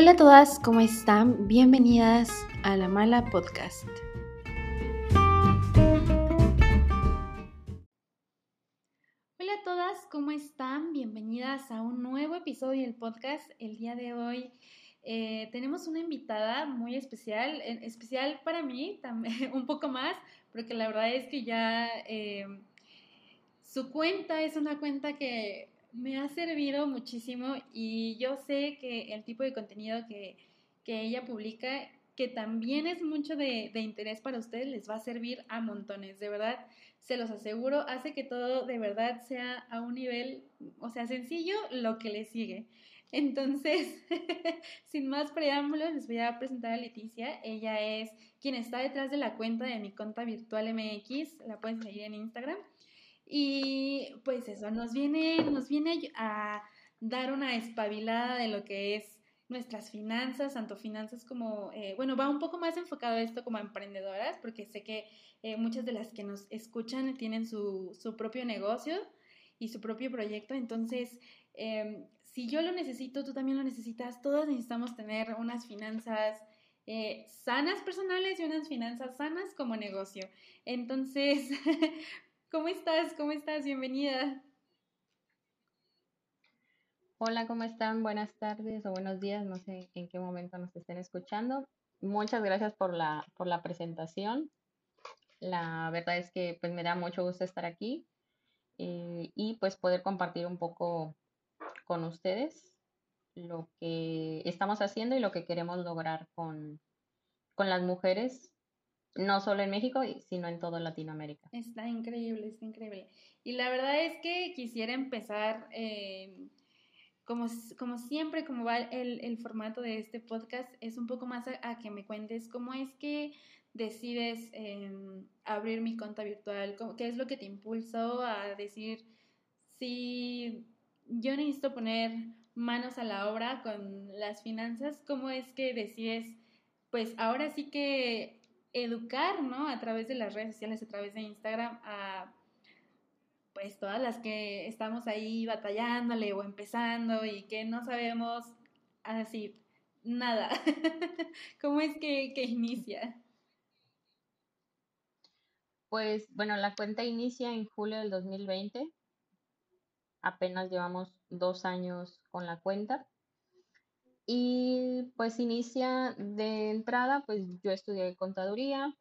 Hola a todas, ¿cómo están? Bienvenidas a La Mala Podcast. Hola a todas, ¿cómo están? Bienvenidas a un nuevo episodio del podcast. El día de hoy eh, tenemos una invitada muy especial, especial para mí, un poco más, porque la verdad es que ya eh, su cuenta es una cuenta que me ha servido muchísimo y yo sé que el tipo de contenido que, ella publica, que también es mucho de, de, interés para ustedes, les va a servir a montones, de verdad, se los aseguro, hace que todo de verdad sea a un nivel, o sea, sencillo lo que le sigue. Entonces, sin más preámbulos, les voy a presentar a Leticia. Ella es quien está detrás de la cuenta de mi cuenta virtual MX. La pueden seguir en Instagram. Y pues eso, nos viene, nos viene a dar una espabilada de lo que es nuestras finanzas, tanto finanzas como, eh, bueno, va un poco más enfocado a esto como emprendedoras, porque sé que eh, muchas de las que nos escuchan tienen su, su propio negocio y su propio proyecto, entonces, em, si yo lo necesito, tú también lo necesitas, todos necesitamos tener unas finanzas eh, sanas personales y unas finanzas sanas como negocio. Entonces, ¿Cómo estás? ¿Cómo estás? Bienvenida. Hola, ¿cómo están? Buenas tardes o buenos días, no sé en qué momento nos estén escuchando. Muchas gracias por la, por la presentación. La verdad es que pues me da mucho gusto estar aquí eh, y pues poder compartir un poco con ustedes lo que estamos haciendo y lo que queremos lograr con, con las mujeres no solo en México, sino en toda Latinoamérica. Está increíble, está increíble. Y la verdad es que quisiera empezar, eh, como, como siempre, como va el, el, formato de este podcast, es un poco más a, que me cuentes cómo es que decides em, abrir mi cuenta virtual, qué es lo que te impulsó a decir, si yo necesito poner manos a la obra con las finanzas, ¿cómo es que decides, pues ahora sí que educar, ¿no? A través de las redes sociales, a través de Instagram, a pues todas las que estamos ahí batallándole o empezando y que no sabemos así nada. ¿Cómo es que, que inicia? Pues bueno, la cuenta inicia en julio del 2020. Apenas llevamos dos años con la cuenta. Y pues inicia de entrada, pues yo estudié contaduría,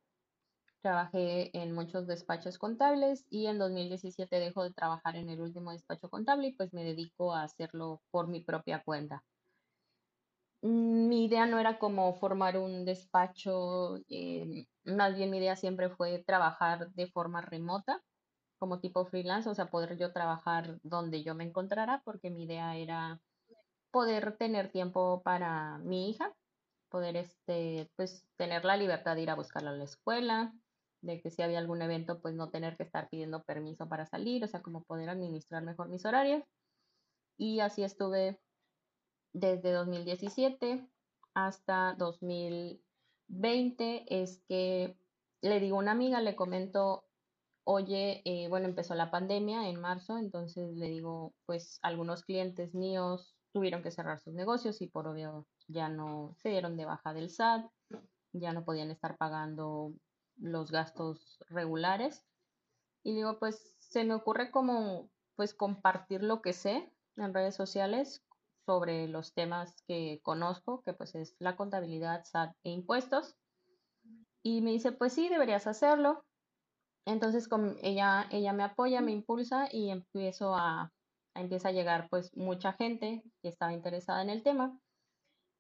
trabajé en muchos despachos contables y en 2017 dejo de trabajar en el último despacho contable y pues me dedico a hacerlo por mi propia cuenta. Mm, mi idea no era como formar un despacho, eh, más bien mi idea siempre fue trabajar de forma remota, como tipo freelance, o sea, poder yo trabajar donde yo me encontrara, porque mi idea era poder tener tiempo para mi hija, poder este, pues tener la libertad de ir a buscarla a la escuela, de que si había algún evento, pues no tener que estar pidiendo permiso para salir, o sea, como poder administrar mejor mis horarios. Y así estuve desde 2017 hasta 2020, es que le digo a una amiga, le comento, oye, eh, bueno, empezó la pandemia en marzo, entonces le digo, pues algunos clientes míos tuvieron que cerrar sus negocios y por obvio ya no se dieron de baja del SAT, ya no podían estar pagando los gastos regulares. Y digo, pues se me ocurre como pues compartir lo que sé en redes sociales sobre los temas que conozco, que pues es la contabilidad, SAT e impuestos. Y me dice, pues sí, deberías hacerlo. Entonces con ella, ella me apoya, me impulsa y empiezo a, empieza a llegar pues mucha gente que estaba interesada en el tema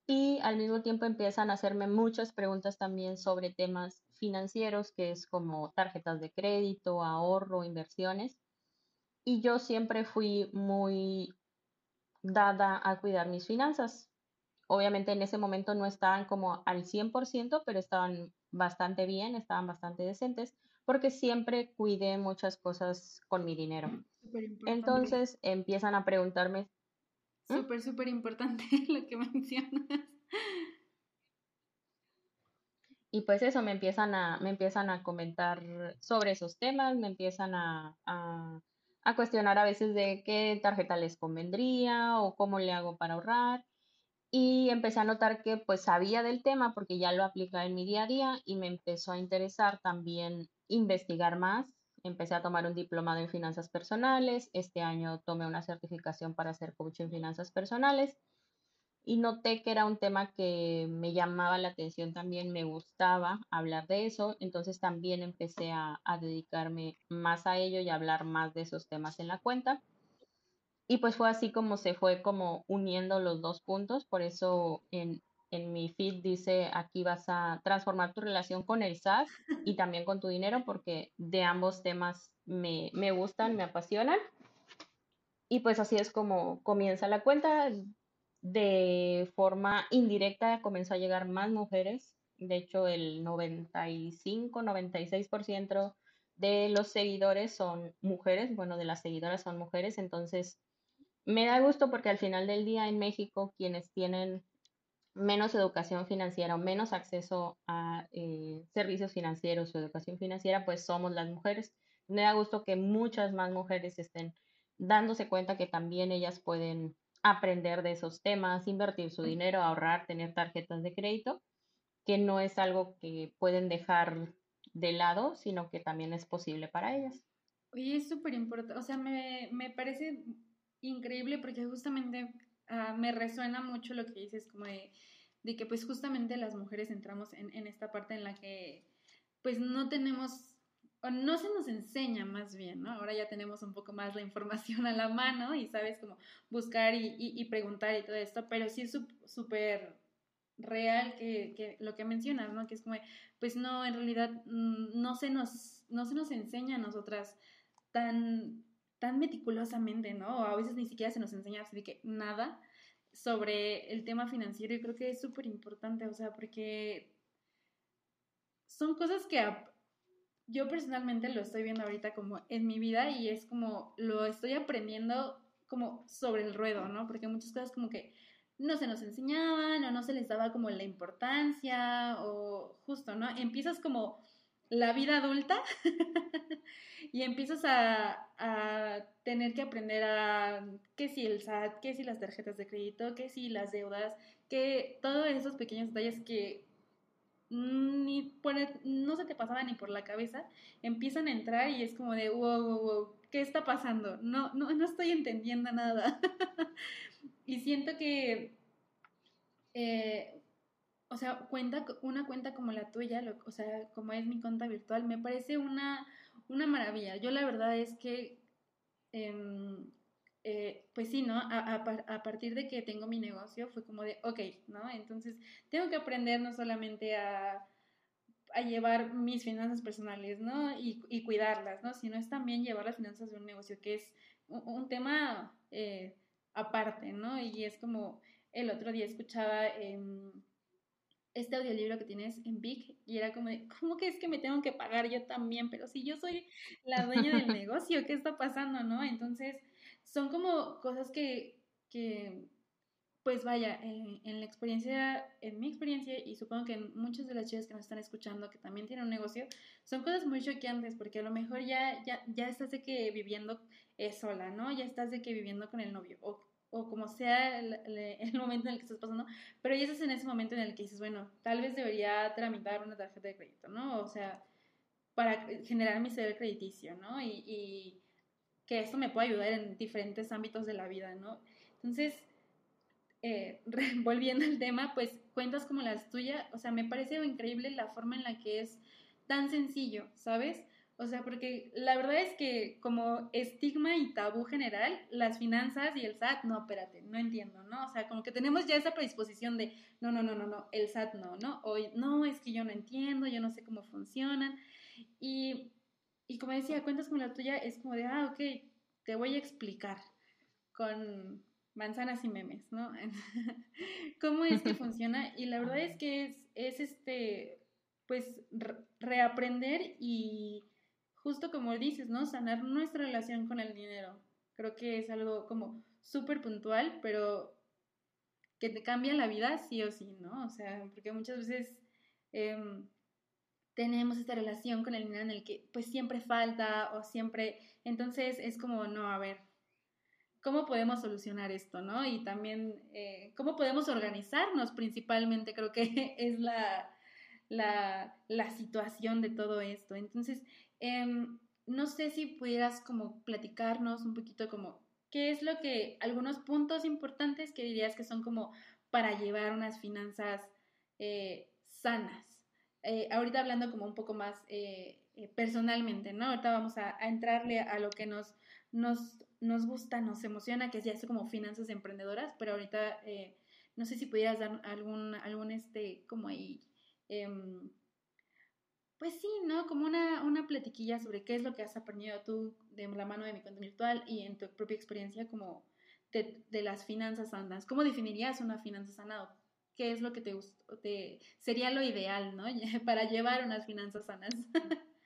y al mismo tiempo empiezan a hacerme muchas preguntas también sobre temas financieros, que es como tarjetas de crédito, ahorro, inversiones. Y yo siempre fui muy dada a cuidar mis finanzas. Obviamente en ese momento no estaban como al 100%, pero estaban bastante bien, estaban bastante decentes, porque siempre cuidé muchas cosas con mi dinero. Entonces empiezan a preguntarme. ¿Mm? Súper, súper importante lo que mencionas. Y pues eso, me empiezan a, me empiezan a comentar sobre esos temas, me empiezan a, a, a cuestionar a veces de qué tarjeta les convendría o cómo le hago para ahorrar. y empecé a notar que pues sabía del tema porque ya lo aplicaba en mi día a día y me empezó a interesar también investigar más. Empecé a tomar un diplomado en finanzas personales. Este año tomé una certificación para ser coach en finanzas personales y noté que era un tema que me llamaba la atención también, me gustaba hablar de eso, entonces también empecé a, a dedicarme más a ello y a hablar más de esos temas en la cuenta. Y pues fue así como se fue como uniendo los dos puntos, por eso en, en mi feed dice aquí vas a transformar tu relación con el SAT y también con tu dinero porque de ambos temas me, me gustan, me apasionan. Y pues así es como comienza la cuenta. De forma indirecta comenzó a llegar más mujeres. De hecho, el 95, 96% de los seguidores son mujeres, bueno, de las seguidoras son mujeres, entonces me da gusto porque al final del día en México quienes tienen menos educación financiera o menos acceso a eh, servicios financieros o educación financiera, pues somos las mujeres. Me da gusto que muchas más mujeres estén dándose cuenta que también ellas pueden aprender de esos temas, invertir su dinero, ahorrar, tener tarjetas de crédito, que no es algo que pueden dejar de lado, sino que también es posible para ellas. Oye, es súper importante, o sea, me, me parece increíble porque justamente ah, me resuena mucho lo que dices, como de, de, que pues justamente las mujeres entramos en, en esta parte en la que pues no tenemos o no se nos enseña más bien, ¿no? Ahora ya tenemos un poco más la información a la mano y sabes cómo buscar y, y, preguntar y todo esto, pero sí es súper real que, que, lo que mencionas, ¿no? Que es como, pues no, en realidad mm, no se nos, no se nos enseña a nosotras tan, tan meticulosamente, ¿no? O a veces ni siquiera se nos enseña así que nada sobre el tema financiero y creo que es súper importante, o sea, porque son cosas que yo personalmente lo estoy viendo ahorita como en mi vida y es como lo estoy aprendiendo como sobre el ruedo, ¿no? Porque muchas cosas como que no se nos enseñaban o no se les daba como la importancia o justo, ¿no? Empiezas como la vida adulta y empiezas a, tener que aprender a qué si el SAT, qué si las tarjetas de crédito, qué si las deudas, que todos esos pequeños detalles que ni no se te pasaba ni por la cabeza, empiezan a entrar y es como de wow, wow, wow, ¿qué está pasando? No, no, no estoy entendiendo nada. y siento que eh, o sea, cuenta, una cuenta como la tuya, o sea, como es mi cuenta virtual, me parece una, una maravilla. Yo la verdad es que, em, eh, pues sí, ¿no? A, a, partir de que tengo mi negocio fue como de, ok, ¿no? Entonces, tengo que aprender no solamente a, a llevar mis finanzas personales, ¿no? Y, y, cuidarlas, ¿no? Sino es también llevar las finanzas de un negocio, que es un, tema eh, aparte, ¿no? Y es como el otro día escuchaba... Eh, este audiolibro que tienes en Big y era como de, ¿cómo que es que me tengo que pagar yo también? Pero si yo soy la dueña del negocio, ¿qué está pasando, no? Entonces, son como cosas que, que pues vaya, en, la experiencia, en mi experiencia, y supongo que en muchas de las chicas que nos están escuchando que también tienen un negocio, son cosas muy choqueantes, porque a lo mejor ya, ya, ya estás de que viviendo eh, sola, ¿no? Ya estás de que viviendo con el novio, o como sea el, momento en el que estás pasando, pero ya estás en ese momento en el que dices, bueno, tal vez debería tramitar una tarjeta de crédito, ¿no? O sea, para generar mi ser crediticio, ¿no? Y, que esto me pueda ayudar en diferentes ámbitos de la vida, ¿no? Entonces, eh, volviendo al tema, pues cuentas como las tuyas, o sea, me parece increíble la forma en la que es tan sencillo, ¿sabes? O sea, porque la verdad es que como estigma y tabú general, las finanzas y el SAT, no, espérate, no entiendo, ¿no? O sea, como que tenemos ya esa predisposición de, no, no, no, no, no, el SAT no, ¿no? O no, es que yo no entiendo, yo no sé cómo funcionan. Y, y como decía, cuentas como la tuya, es como de, ah, ok, te voy a explicar con manzanas y memes, ¿no? cómo es que funciona. Y la verdad es que es, es este, pues, reaprender y justo como dices, ¿no? Sanar nuestra relación con el dinero. Creo que es algo como súper puntual, pero que te cambia la vida sí o sí, ¿no? O sea, porque muchas veces em, tenemos esta relación con el dinero en el que pues siempre falta o siempre, entonces es como, no, a ver, cómo podemos solucionar esto, ¿no? Y también eh, cómo podemos organizarnos principalmente, creo que es la, la, la situación de todo esto. Entonces, em, no sé si pudieras como platicarnos un poquito como qué es lo que, algunos puntos importantes que dirías que son como para llevar unas finanzas eh, sanas. Eh, ahorita hablando como un poco más eh, personalmente, ¿no? Ahorita vamos a, entrarle a lo que nos, nos, nos gusta, nos emociona, que es ya eso como finanzas emprendedoras, pero ahorita no sé si pudieras dar algún, algún este, como ahí, em, pues sí, ¿no? Como una, una platiquilla sobre qué es lo que has aprendido tú de la mano de mi cuenta virtual y en tu propia experiencia como de, de las finanzas sanas. ¿Cómo definirías una finanza sana? ¿Qué es lo que te, te sería lo ideal, ¿no? Para llevar unas finanzas sanas.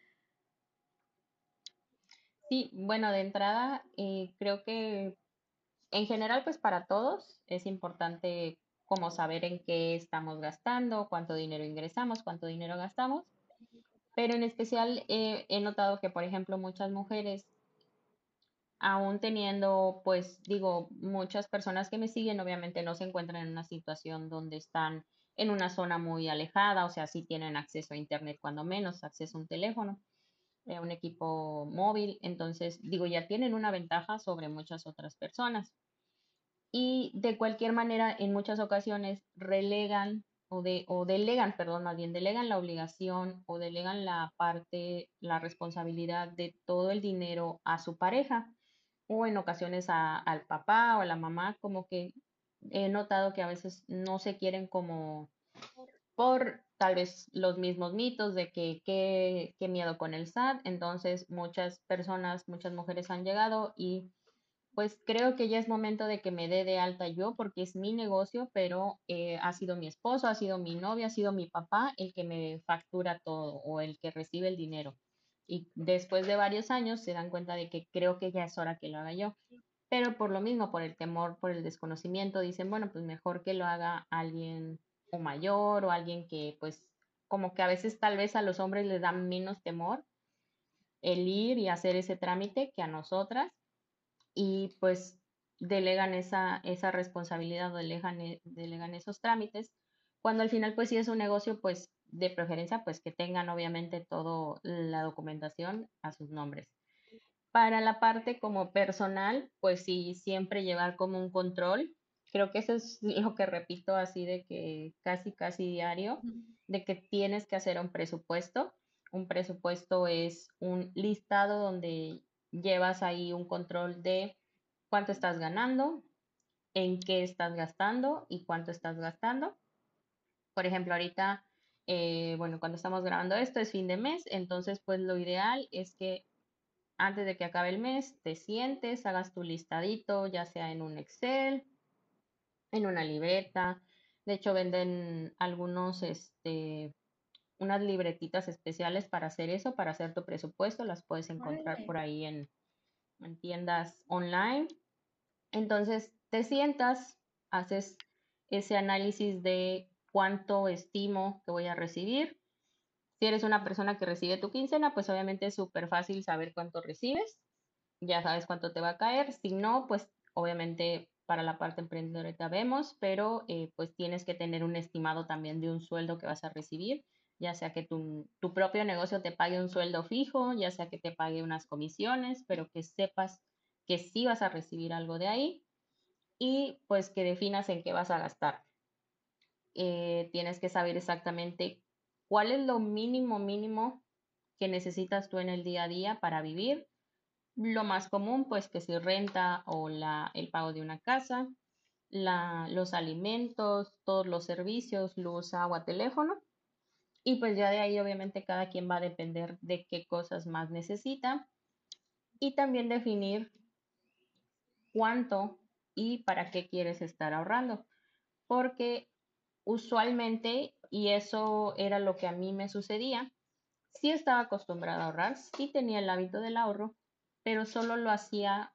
Sí, bueno, de entrada, eh, creo que en general, pues para todos es importante como saber en qué estamos gastando, cuánto dinero ingresamos, cuánto dinero gastamos pero en especial he notado que, por ejemplo, muchas mujeres, aún teniendo, pues digo, muchas personas que me siguen, obviamente no se encuentran en una situación donde están en una zona muy alejada, o sea, sí tienen acceso a Internet cuando menos, acceso a un teléfono, a eh, un equipo móvil, entonces, digo, ya tienen una ventaja sobre muchas otras personas. Y de cualquier manera, en muchas ocasiones relegan o, de, o delegan, perdón, más bien delegan la obligación o delegan la parte, la responsabilidad de todo el dinero a su pareja o en ocasiones al papá o a la mamá, como que he notado que a veces no se quieren como por tal vez los mismos mitos de que qué miedo con el SAT, entonces muchas personas, muchas mujeres han llegado y pues creo que ya es momento de que me dé de alta yo porque es mi negocio, pero eh, ha sido mi esposo, ha sido mi novia, ha sido mi papá el que me factura todo o el que recibe el dinero. Y después de varios años se dan cuenta de que creo que ya es hora que lo haga yo. Pero por lo mismo, por el temor, por el desconocimiento, dicen, bueno, pues mejor que lo haga alguien o mayor o alguien que pues como que a veces tal vez a los hombres les da menos temor el ir y hacer ese trámite que a nosotras y pues delegan esa, esa responsabilidad o delegan, e, delegan esos trámites, cuando al final pues si es un negocio pues de preferencia pues que tengan obviamente toda la documentación a sus nombres. Para la parte como personal, pues sí, siempre llevar como un control. Creo que eso es lo que repito así de que casi, casi diario, de que tienes que hacer un presupuesto. Un presupuesto es un listado donde llevas ahí un control de cuánto estás ganando, en qué estás gastando y cuánto estás gastando. Por ejemplo, ahorita, eh, bueno, cuando estamos grabando esto es fin de mes, entonces pues lo ideal es que antes de que acabe el mes te sientes, hagas tu listadito, ya sea en un Excel, en una libreta. De hecho, venden algunos, este, unas libretitas especiales para hacer eso, para hacer tu presupuesto. Las puedes encontrar por ahí en, en tiendas online. Entonces, te sientas, haces ese análisis de cuánto estimo que voy a recibir. Si eres una persona que recibe tu quincena, pues obviamente es súper fácil saber cuánto recibes. Ya sabes cuánto te va a caer. Si no, pues obviamente para la parte emprendedora vemos, pero eh, pues tienes que tener un estimado también de un sueldo que vas a recibir ya sea que tu, propio negocio te pague un sueldo fijo, ya sea que te pague unas comisiones, pero que sepas que sí vas a recibir algo de ahí y pues que definas en qué vas a gastar. Eh, tienes que saber exactamente cuál es lo mínimo mínimo que necesitas tú en el día a día para vivir. Lo más común, pues que si renta o la, el pago de una casa, la, los alimentos, todos los servicios, luz, agua, teléfono y pues ya de ahí obviamente cada quien va a depender de qué cosas más necesita. Y también definir cuánto y para qué quieres estar ahorrando. Porque usualmente, y eso era lo que a mí me sucedía, sí estaba acostumbrada a ahorrar, sí tenía el hábito del ahorro, pero solo lo hacía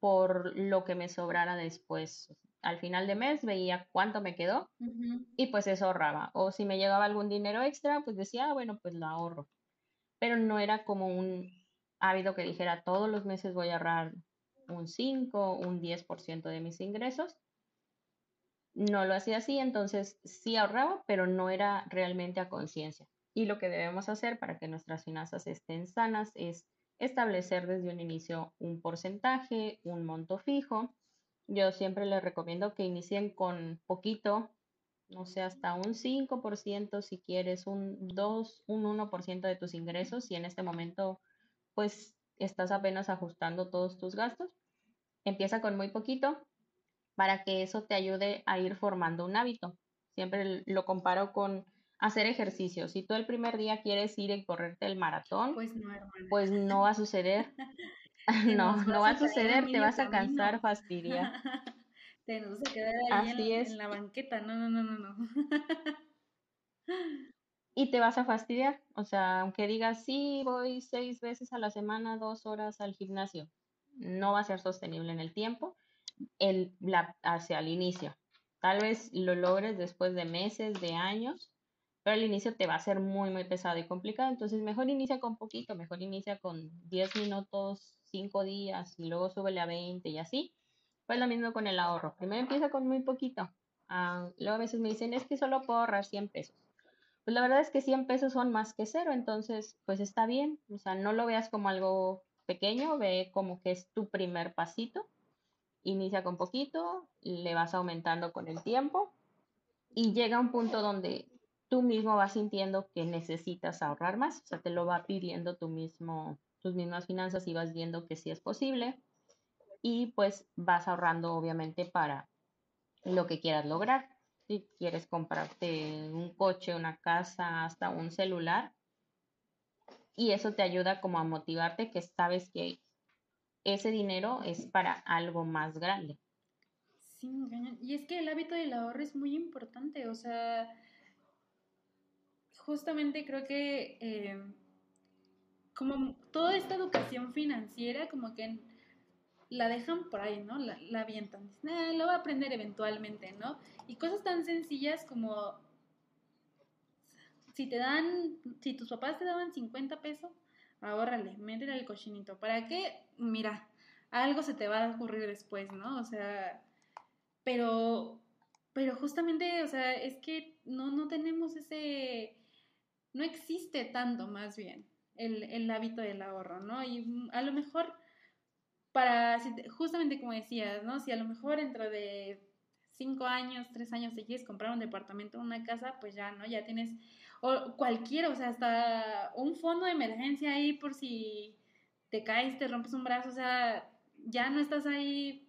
por lo que me sobrara después al final de mes veía cuánto me quedó y pues eso ahorraba. O si me llegaba algún dinero extra, pues decía, ah, bueno, pues lo ahorro. Pero no era como un hábito que dijera, todos los meses voy a ahorrar un 5, un 10% de mis ingresos. No lo hacía así, entonces sí ahorraba, pero no era realmente a conciencia. Y lo que debemos hacer para que nuestras finanzas estén sanas es establecer desde un inicio un porcentaje, un monto fijo. Yo siempre les recomiendo que inicien con poquito, no sé, hasta un 5% si quieres, un 2, un 1% de tus ingresos, si en este momento pues estás apenas ajustando todos tus gastos. Empieza con muy poquito para que eso te ayude a ir formando un hábito. Siempre lo comparo con hacer ejercicio. Si tú el primer día quieres ir y correrte el maratón, pues no, pues no va a suceder. no, no va a suceder, te vas a cansar, fastidiar. te vas a quedar ahí en, en, la banqueta, no, no, no, no, no. y te vas a fastidiar. O sea, aunque digas, sí, voy seis veces a la semana, dos horas al gimnasio, no va a ser sostenible en el tiempo el, la, hacia el inicio. Tal vez lo logres después de meses, de años, pero al inicio te va a ser muy, muy pesado y complicado. Entonces, mejor inicia con poquito, mejor inicia con 10 minutos, 5 días y luego súbele a 20 y así. Pues lo mismo con el ahorro. Primero empieza con muy poquito. Ah, luego a veces me dicen, es que solo puedo ahorrar 100 pesos. Pues la verdad es que 100 pesos son más que cero, entonces pues está bien. O sea, no lo veas como algo pequeño, ve como que es tu primer pasito. Inicia con poquito, le vas aumentando con el tiempo y llega un punto donde tú mismo vas sintiendo que necesitas ahorrar más, o sea, te lo va pidiendo tú mismo, tus mismas finanzas y vas viendo que sí es posible y pues vas ahorrando obviamente para lo que quieras lograr. Si quieres comprarte un coche, una casa, hasta un celular, y eso te ayuda como a motivarte que sabes que ese dinero es para algo más grande. Sí, y es que el hábito del ahorro es muy importante, o sea, justamente creo que eh, como toda esta educación financiera, como que la dejan por ahí, ¿no? La, la avientan. lo va a aprender eventualmente, ¿no? Y cosas tan sencillas como si te dan, si tus papás te daban 50 pesos, ahórrale, métele al cochinito. ¿Para qué? Mira, algo se te va a ocurrir después, ¿no? O sea, pero, pero justamente, o sea, es que no, no tenemos ese no existe tanto más bien el, hábito del ahorro, ¿no? Y a lo mejor para, justamente como decías, ¿no? Si a lo mejor dentro de cinco años, tres años te quieres comprar un departamento una casa, pues ya, ¿no? Ya tienes, o cualquiera, o sea, hasta un fondo de emergencia ahí por si te caes, te rompes un brazo, o sea, ya no estás ahí,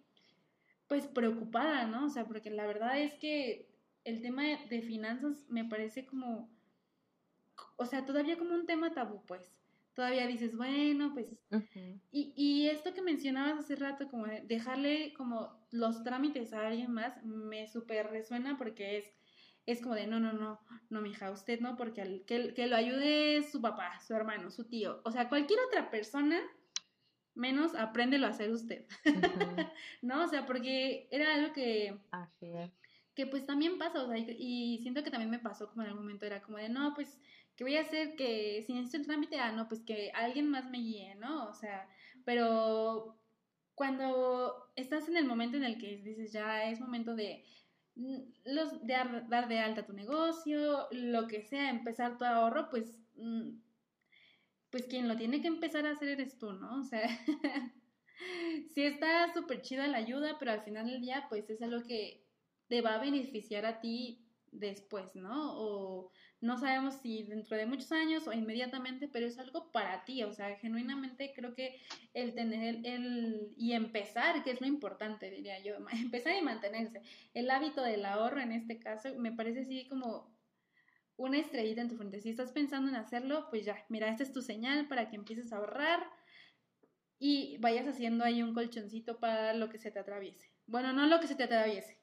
pues preocupada, ¿no? O sea, porque la verdad es que el tema de finanzas me parece como o sea, todavía como un tema tabú, pues. Todavía dices, bueno, pues... y, y esto que mencionabas hace rato, como dejarle como los trámites a alguien más, me súper resuena porque es, es como de, no, no, no, no, mija, usted no, porque al, que, que lo ayude su papá, su hermano, su tío, o sea, cualquier otra persona menos apréndelo a hacer usted. ¿No? O sea, porque era algo que. Que pues también pasa, o sea, y, y, siento que también me pasó como en algún momento, era como de, no, pues ¿qué voy a hacer? Que si necesito el trámite, ah, no, pues que alguien más me guíe, ¿no? O sea, pero cuando estás en el momento en el que dices, ya es momento de, mm, los, de dar de alta tu negocio, lo que sea, empezar tu ahorro, pues, mm, pues quien lo tiene que empezar a hacer eres tú, ¿no? O sea, sí está súper chida la ayuda, pero al final del día, pues es algo que te va a beneficiar a ti después, ¿no? O no sabemos si dentro de muchos años o inmediatamente, pero es algo para ti, o sea, genuinamente creo que el tener el y empezar, que es lo importante, diría yo, empezar y mantenerse. El hábito del ahorro en este caso me parece así como una estrellita en tu frente. Si estás pensando en hacerlo, pues ya, mira, esta es tu señal para que empieces a ahorrar y vayas haciendo ahí un colchoncito para lo que se te atraviese. Bueno, no lo que se te atraviese.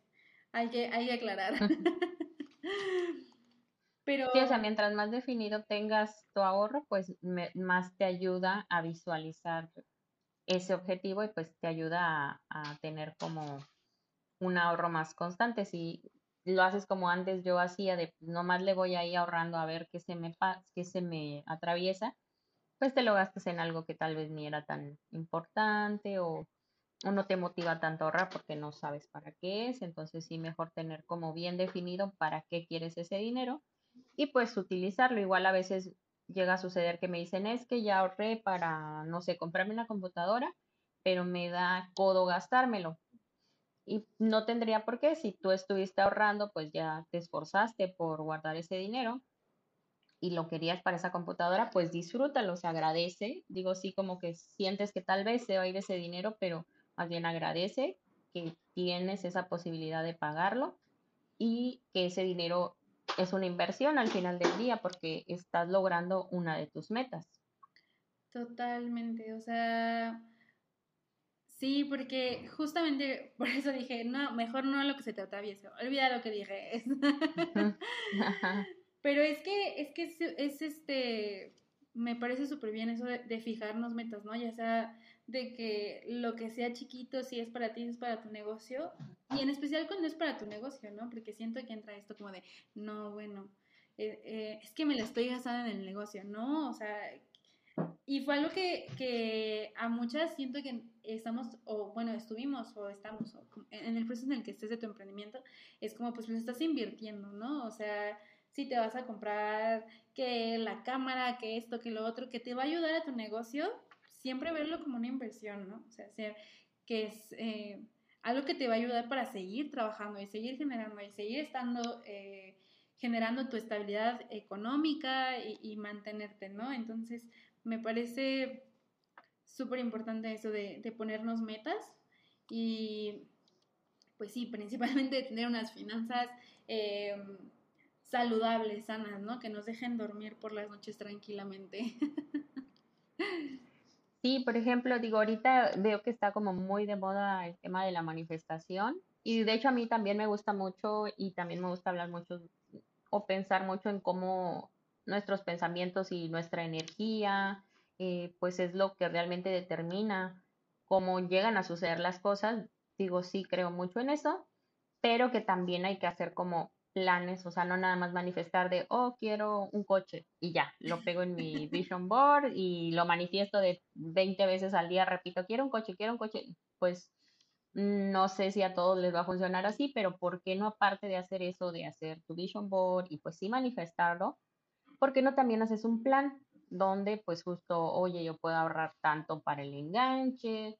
Hay que, hay que aclarar. Pero... Sí, o sea, mientras más definido tengas tu ahorro, pues más te ayuda a visualizar ese objetivo y pues te ayuda a, tener como un ahorro más constante. Si lo haces como antes yo hacía, de nomás le voy ahí ahorrando a ver qué se me, qué se me atraviesa, pues te lo gastas en algo que tal vez ni era tan importante o o no te motiva tanto a ahorrar porque no sabes para qué es, entonces sí mejor tener como bien definido para qué quieres ese dinero y pues utilizarlo. Igual a veces llega a suceder que me dicen es que ya ahorré para, no sé, comprarme una computadora, pero me da codo gastármelo. Y no tendría por qué, si tú estuviste ahorrando, pues ya te esforzaste por guardar ese dinero y lo querías para esa computadora, pues disfrútalo, se agradece. Digo, sí, como que sientes que tal vez se va a ir ese dinero, pero más bien agradece que tienes esa posibilidad de pagarlo y que ese dinero es una inversión al final del día porque estás logrando una de tus metas. Totalmente, o sea, sí, porque justamente por eso dije, no, mejor no lo que se te atraviese, olvida lo que dije. Pero es que, es que es, este, me parece súper bien eso de, fijarnos metas, ¿no? Ya sea de que lo que sea chiquito, si es para ti, es para tu negocio, y en especial cuando es para tu negocio, ¿no? Porque siento que entra esto como de, no, bueno, eh, eh, es que me la estoy gastando en el negocio, ¿no? O sea, y fue algo que, que a muchas siento que estamos, o bueno, estuvimos o estamos, en el proceso en el que estés de tu emprendimiento, es como, pues, lo estás invirtiendo, ¿no? O sea, si te vas a comprar que la cámara, que esto, que lo otro, que te va a ayudar a tu negocio, siempre verlo como una inversión, ¿no? O sea, que es eh, algo que te va a ayudar para seguir trabajando y seguir generando y seguir estando, eh, generando tu estabilidad económica y, mantenerte, ¿no? Entonces, me parece súper importante eso de, de ponernos metas y, pues sí, principalmente tener unas finanzas eh, saludables, sanas, ¿no? Que nos dejen dormir por las noches tranquilamente. Sí, por ejemplo, digo, ahorita veo que está como muy de moda el tema de la manifestación y de hecho a mí también me gusta mucho y también me gusta hablar mucho o pensar mucho en cómo nuestros pensamientos y nuestra energía, eh, pues es lo que realmente determina cómo llegan a suceder las cosas. Digo, sí, creo mucho en eso, pero que también hay que hacer como planes, o sea, no nada más manifestar de, oh, quiero un coche y ya, lo pego en mi vision board y lo manifiesto de 20 veces al día, repito, quiero un coche, quiero un coche, pues no sé si a todos les va a funcionar así, pero ¿por qué no aparte de hacer eso, de hacer tu vision board y pues sí manifestarlo, ¿por qué no también haces un plan donde pues justo, oye, yo puedo ahorrar tanto para el enganche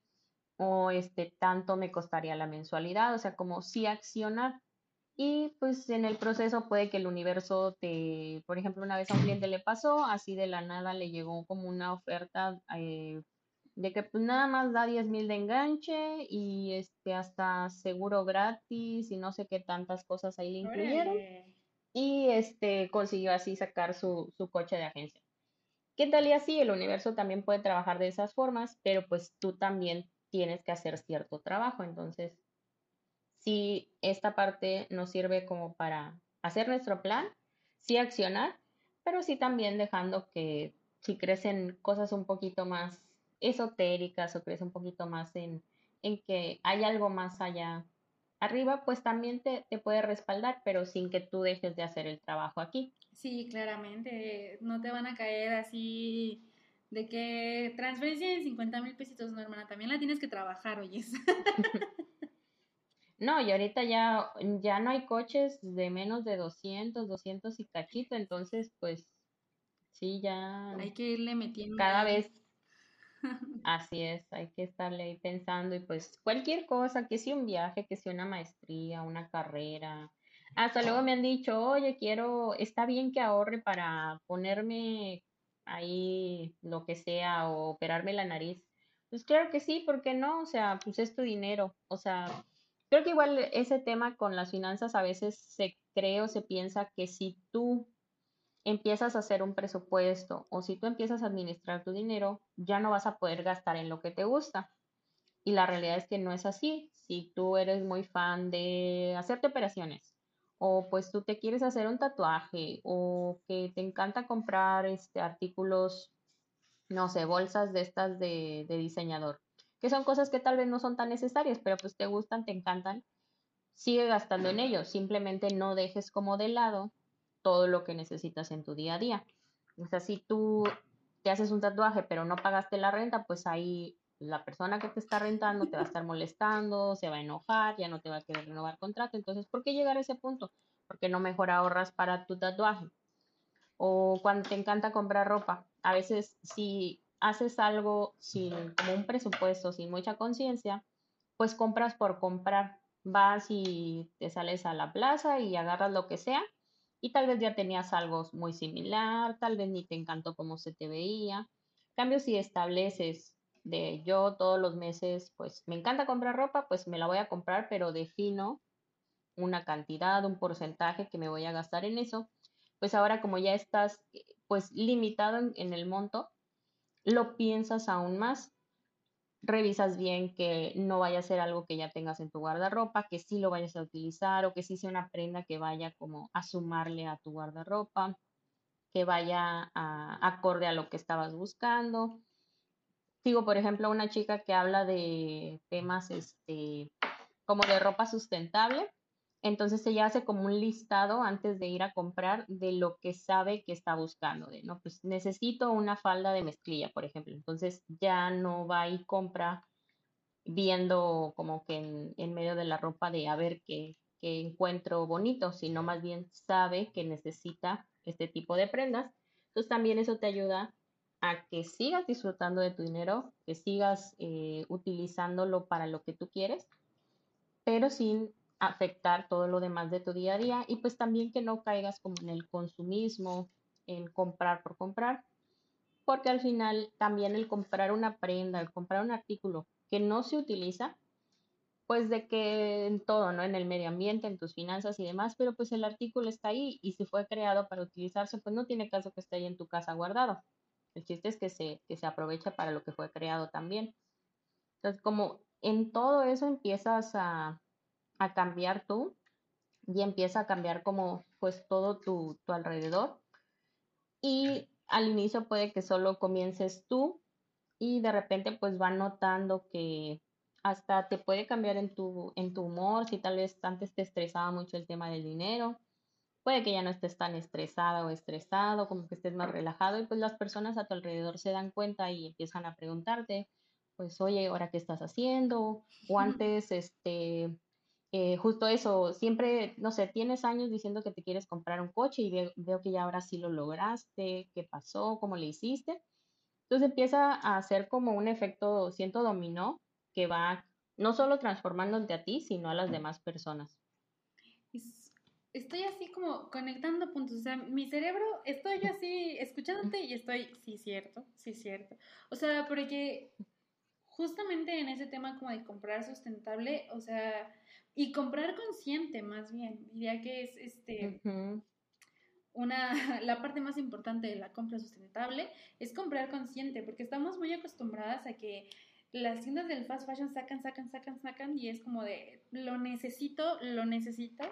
o este tanto me costaría la mensualidad, o sea, como sí accionar y pues en el proceso puede que el universo te, por ejemplo, una vez a un cliente le pasó, así de la nada le llegó como una oferta eh, de que pues nada más da 10 mil de enganche y este hasta seguro gratis y no sé qué tantas cosas ahí le incluyeron. Y este consiguió así sacar su, su coche de agencia. ¿Qué tal y así? El universo también puede trabajar de esas formas, pero pues tú también tienes que hacer cierto trabajo. Entonces, si esta parte nos sirve como para hacer nuestro plan, sí accionar, pero sí también dejando que si crecen cosas un poquito más esotéricas o crece un poquito más en, en que hay algo más allá arriba, pues también te, te, puede respaldar, pero sin que tú dejes de hacer el trabajo aquí. Sí, claramente, no te van a caer así de que transferencia de 50 mil pesitos, no, hermana, también la tienes que trabajar, oyes. No, y ahorita ya, ya no hay coches de menos de 200, 200 y cachito, entonces pues sí, ya... Hay que irle metiendo. Cada vez. Así es, hay que estarle ahí pensando y pues cualquier cosa, que sea un viaje, que sea una maestría, una carrera. Hasta luego me han dicho, oye, quiero, está bien que ahorre para ponerme ahí lo que sea o operarme la nariz. Pues claro que sí, ¿por qué no? O sea, pues es tu dinero. O sea, Creo que igual ese tema con las finanzas a veces se cree o se piensa que si tú empiezas a hacer un presupuesto o si tú empiezas a administrar tu dinero, ya no vas a poder gastar en lo que te gusta. Y la realidad es que no es así. Si tú eres muy fan de hacerte operaciones o pues tú te quieres hacer un tatuaje o que te encanta comprar este, artículos, no sé, bolsas de estas de, de diseñador que son cosas que tal vez no son tan necesarias, pero pues te gustan, te encantan, sigue gastando en ellos, simplemente no dejes como de lado todo lo que necesitas en tu día a día. O sea, si tú te haces un tatuaje pero no pagaste la renta, pues ahí la persona que te está rentando te va a estar molestando, se va a enojar, ya no te va a querer renovar contrato. Entonces, ¿por qué llegar a ese punto? Porque no mejor ahorras para tu tatuaje. O cuando te encanta comprar ropa, a veces si haces algo sin como un presupuesto, sin mucha conciencia, pues compras por comprar. Vas y te sales a la plaza y agarras lo que sea y tal vez ya tenías algo muy similar, tal vez ni te encantó cómo se te veía. cambio, si estableces de yo todos los meses, pues me encanta comprar ropa, pues me la voy a comprar, pero defino una cantidad, un porcentaje que me voy a gastar en eso, pues ahora como ya estás pues limitado en, en el monto, lo piensas aún más revisas bien que no vaya a ser algo que ya tengas en tu guardarropa, que sí lo vayas a utilizar o que sí sea una prenda que vaya como a sumarle a tu guardarropa, que vaya acorde a lo que estabas buscando. Sigo, por ejemplo, una chica que habla de temas este, como de ropa sustentable entonces ella hace como un listado antes de ir a comprar de lo que sabe que está buscando, de, no, pues necesito una falda de mezclilla, por ejemplo. Entonces ya no va y compra viendo como que en, medio de la ropa de a ver qué, qué encuentro bonito, sino más bien sabe que necesita este tipo de prendas. Entonces también eso te ayuda a que sigas disfrutando de tu dinero, que sigas eh, utilizándolo para lo que tú quieres, pero sin afectar todo lo demás de tu día a día y pues también que no caigas como en el consumismo, en comprar por comprar, porque al final también el comprar una prenda, el comprar un artículo que no se utiliza, pues de que en todo, ¿no? En el medio ambiente, en tus finanzas y demás, pero pues el artículo está ahí y si fue creado para utilizarse, pues no tiene caso que esté ahí en tu casa guardado. El chiste es que se, que se aprovecha para lo que fue creado también. Entonces, como en todo eso empiezas a, a cambiar tú y empieza a cambiar como pues todo tu, tu alrededor. Y al inicio puede que solo comiences tú y de repente pues va notando que hasta te puede cambiar en tu, en tu humor, si tal vez antes te estresaba mucho el tema del dinero, puede que ya no estés tan estresada o estresado, como que estés más relajado y pues las personas a tu alrededor se dan cuenta y empiezan a preguntarte, pues oye, ahora qué estás haciendo, o antes este eh, justo eso, siempre, no sé, tienes años diciendo que te quieres comprar un coche y veo, que ya ahora sí lo lograste, qué pasó, cómo le hiciste. Entonces empieza a hacer como un efecto, siento, dominó, que va no solo transformándote a ti, sino a las demás personas. Estoy así como conectando puntos, o sea, mi cerebro, estoy así escuchándote y estoy, sí, cierto, sí, cierto. O sea, porque justamente en ese tema como de comprar sustentable, o sea, y comprar consciente, más bien, diría que es este una la parte más importante de la compra sustentable es comprar consciente, porque estamos muy acostumbradas a que las tiendas del fast fashion sacan, sacan, sacan, sacan y es como de lo necesito, lo necesito.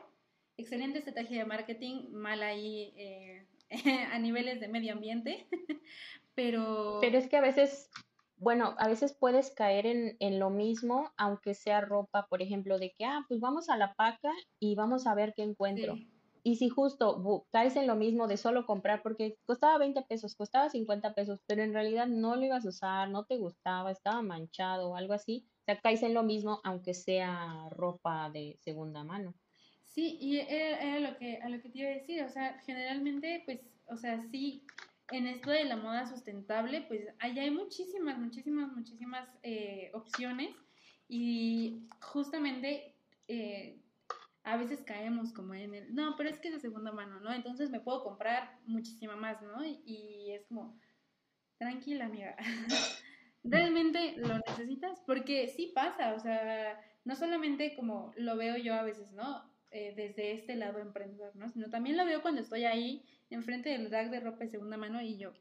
Excelente estrategia de marketing, mal ahí eh, a niveles de medio ambiente, pero... Pero es que a veces bueno, a veces puedes caer en, lo mismo, aunque sea ropa, por ejemplo, de que, ah, pues vamos a la paca y vamos a ver qué encuentro. Y si justo caes en lo mismo de solo comprar, porque costaba 20 pesos, costaba 50 pesos, pero en realidad no lo ibas a usar, no te gustaba, estaba manchado o algo así, o sea, caes en lo mismo, aunque sea ropa de segunda mano. Sí, y era, lo que, a lo que te iba a decir, o sea, generalmente, pues, o sea, sí en esto de la moda sustentable, pues allá hay muchísimas, muchísimas, muchísimas eh, opciones y justamente eh, a veces caemos como en el, no, pero es que es de segunda mano, ¿no? Entonces me puedo comprar muchísima más, ¿no? Y, es como, tranquila, amiga. ¿Realmente lo necesitas? Porque sí pasa, o sea, no solamente como lo veo yo a veces, ¿no? Eh, desde este lado emprendedor, ¿no? Sino también lo veo cuando estoy ahí enfrente del rack de ropa de segunda mano y yo,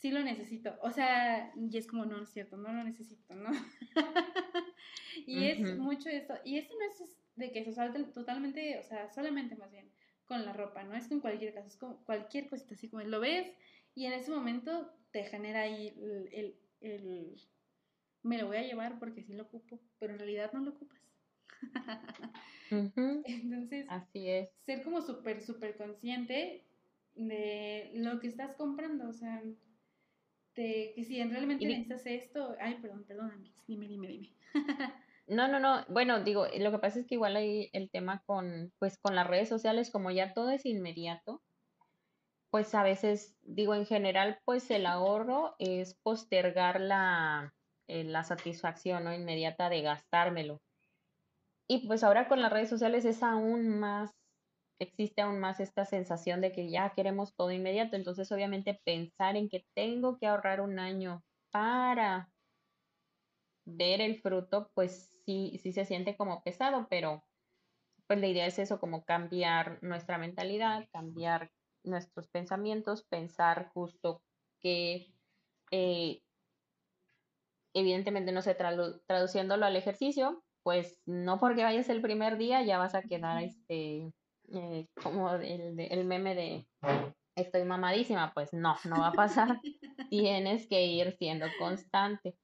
sí lo necesito. O sea, y es como, no, es cierto, no lo necesito, ¿no? y es mucho esto. Y esto no es de que se salte totalmente, o sea, solamente más bien con la ropa, ¿no? Es con cualquier caso, es con cualquier cosita así como lo ves y en ese momento te genera ahí el, el me lo voy a llevar porque sí lo ocupo, pero en realidad no lo ocupas. Entonces, así es. Ser como súper, súper consciente de lo que estás comprando, o sea, de que si realmente necesitas esto, ay, perdón, perdón, dime, dime, dime. No, no, no. Bueno, digo, lo que pasa es que igual hay el tema con, pues, con las redes sociales, como ya todo es inmediato, pues a veces, digo, en general, pues el ahorro es postergar la, eh, la satisfacción ¿no? inmediata de gastármelo. Y pues ahora con las redes sociales es aún más, existe aún más esta sensación de que ya queremos todo inmediato. Entonces, obviamente, pensar en que tengo que ahorrar un año para ver el fruto, pues sí, sí se siente como pesado, pero pues la idea es eso, como cambiar nuestra mentalidad, cambiar nuestros pensamientos, pensar justo que eh, evidentemente no sé, traduciéndolo al ejercicio, pues no porque vayas el primer día ya vas a quedar este, eh, como el, el meme de estoy mamadísima, pues no, no va a pasar. Tienes que ir siendo constante.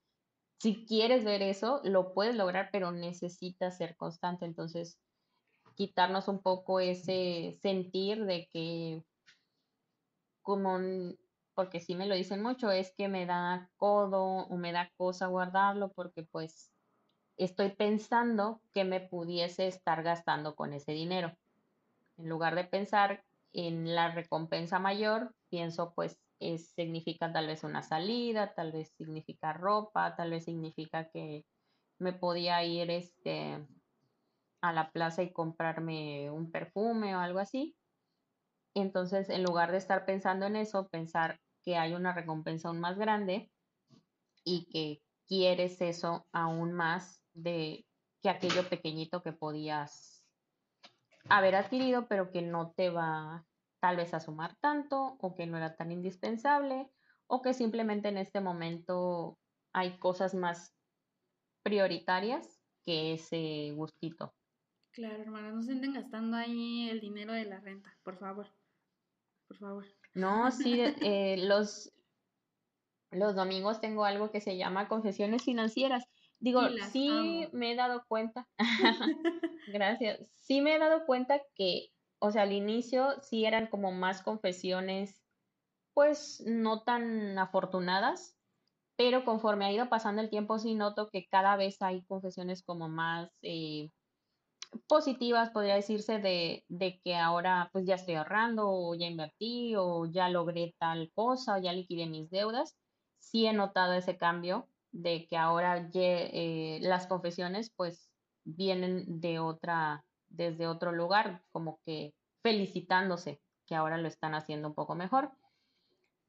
Si quieres ver eso, lo puedes lograr, pero necesitas ser constante. Entonces, quitarnos un poco ese sentir de que como porque sí me lo dicen mucho, es que me da codo o me da cosa guardarlo porque pues estoy pensando que me pudiese estar gastando con ese dinero. En lugar de pensar en la recompensa mayor, pienso pues es, significa tal vez una salida, tal vez significa ropa, tal vez significa que me podía ir este a la plaza y comprarme un perfume o algo así. Entonces, en lugar de estar pensando en eso, pensar que hay una recompensa aún más grande y que quieres eso aún más de que aquello pequeñito que podías haber adquirido, pero que no te va tal vez a sumar tanto o que no era tan indispensable o que simplemente en este momento hay cosas más prioritarias que ese gustito. Claro, hermana, no se estén gastando ahí el dinero de la renta, por favor. Por favor. No, sí, eh, los, los domingos tengo algo que se llama confesiones financieras. Digo, sí me he dado cuenta, gracias, sí me he dado cuenta que, o sea, al inicio sí eran como más confesiones, pues no tan afortunadas, pero conforme ha ido pasando el tiempo sí noto que cada vez hay confesiones como más eh, positivas, podría decirse, de, de, que ahora pues ya estoy ahorrando o ya invertí o ya logré tal cosa o ya liquidé mis deudas. Sí he notado ese cambio de que ahora eh, las confesiones pues vienen de otra, desde otro lugar, como que felicitándose que ahora lo están haciendo un poco mejor.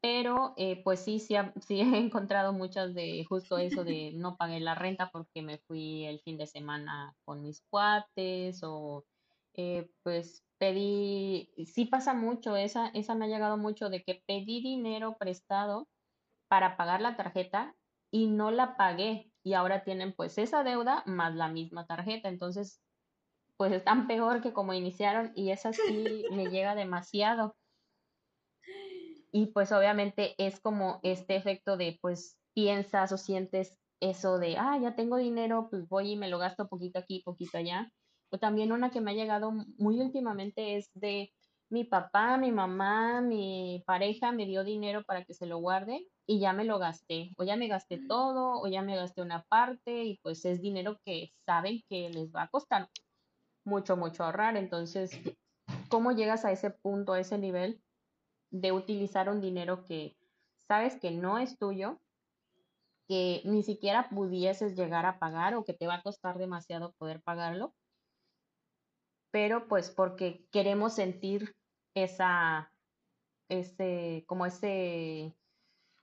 Pero eh, pues sí, sí, sí, he encontrado muchas de justo eso de no pagué la renta porque me fui el fin de semana con mis cuates o eh, pues pedí, sí pasa mucho, esa, esa me ha llegado mucho de que pedí dinero prestado para pagar la tarjeta y no la pagué y ahora tienen pues esa deuda más la misma tarjeta, entonces pues están peor que como iniciaron y esa sí me llega demasiado. Y pues obviamente es como este efecto de pues piensas o sientes eso de, ah, ya tengo dinero, pues voy y me lo gasto poquito aquí, poquito allá. O también una que me ha llegado muy últimamente es de mi papá, mi mamá, mi pareja me dio dinero para que se lo guarde y ya me lo gasté. O ya me gasté todo, o ya me gasté una parte y pues es dinero que saben que les va a costar mucho, mucho ahorrar. Entonces, ¿cómo llegas a ese punto, a ese nivel? de utilizar un dinero que sabes que no es tuyo, que ni siquiera pudieses llegar a pagar o que te va a costar demasiado poder pagarlo, pero pues porque queremos sentir esa, ese, como ese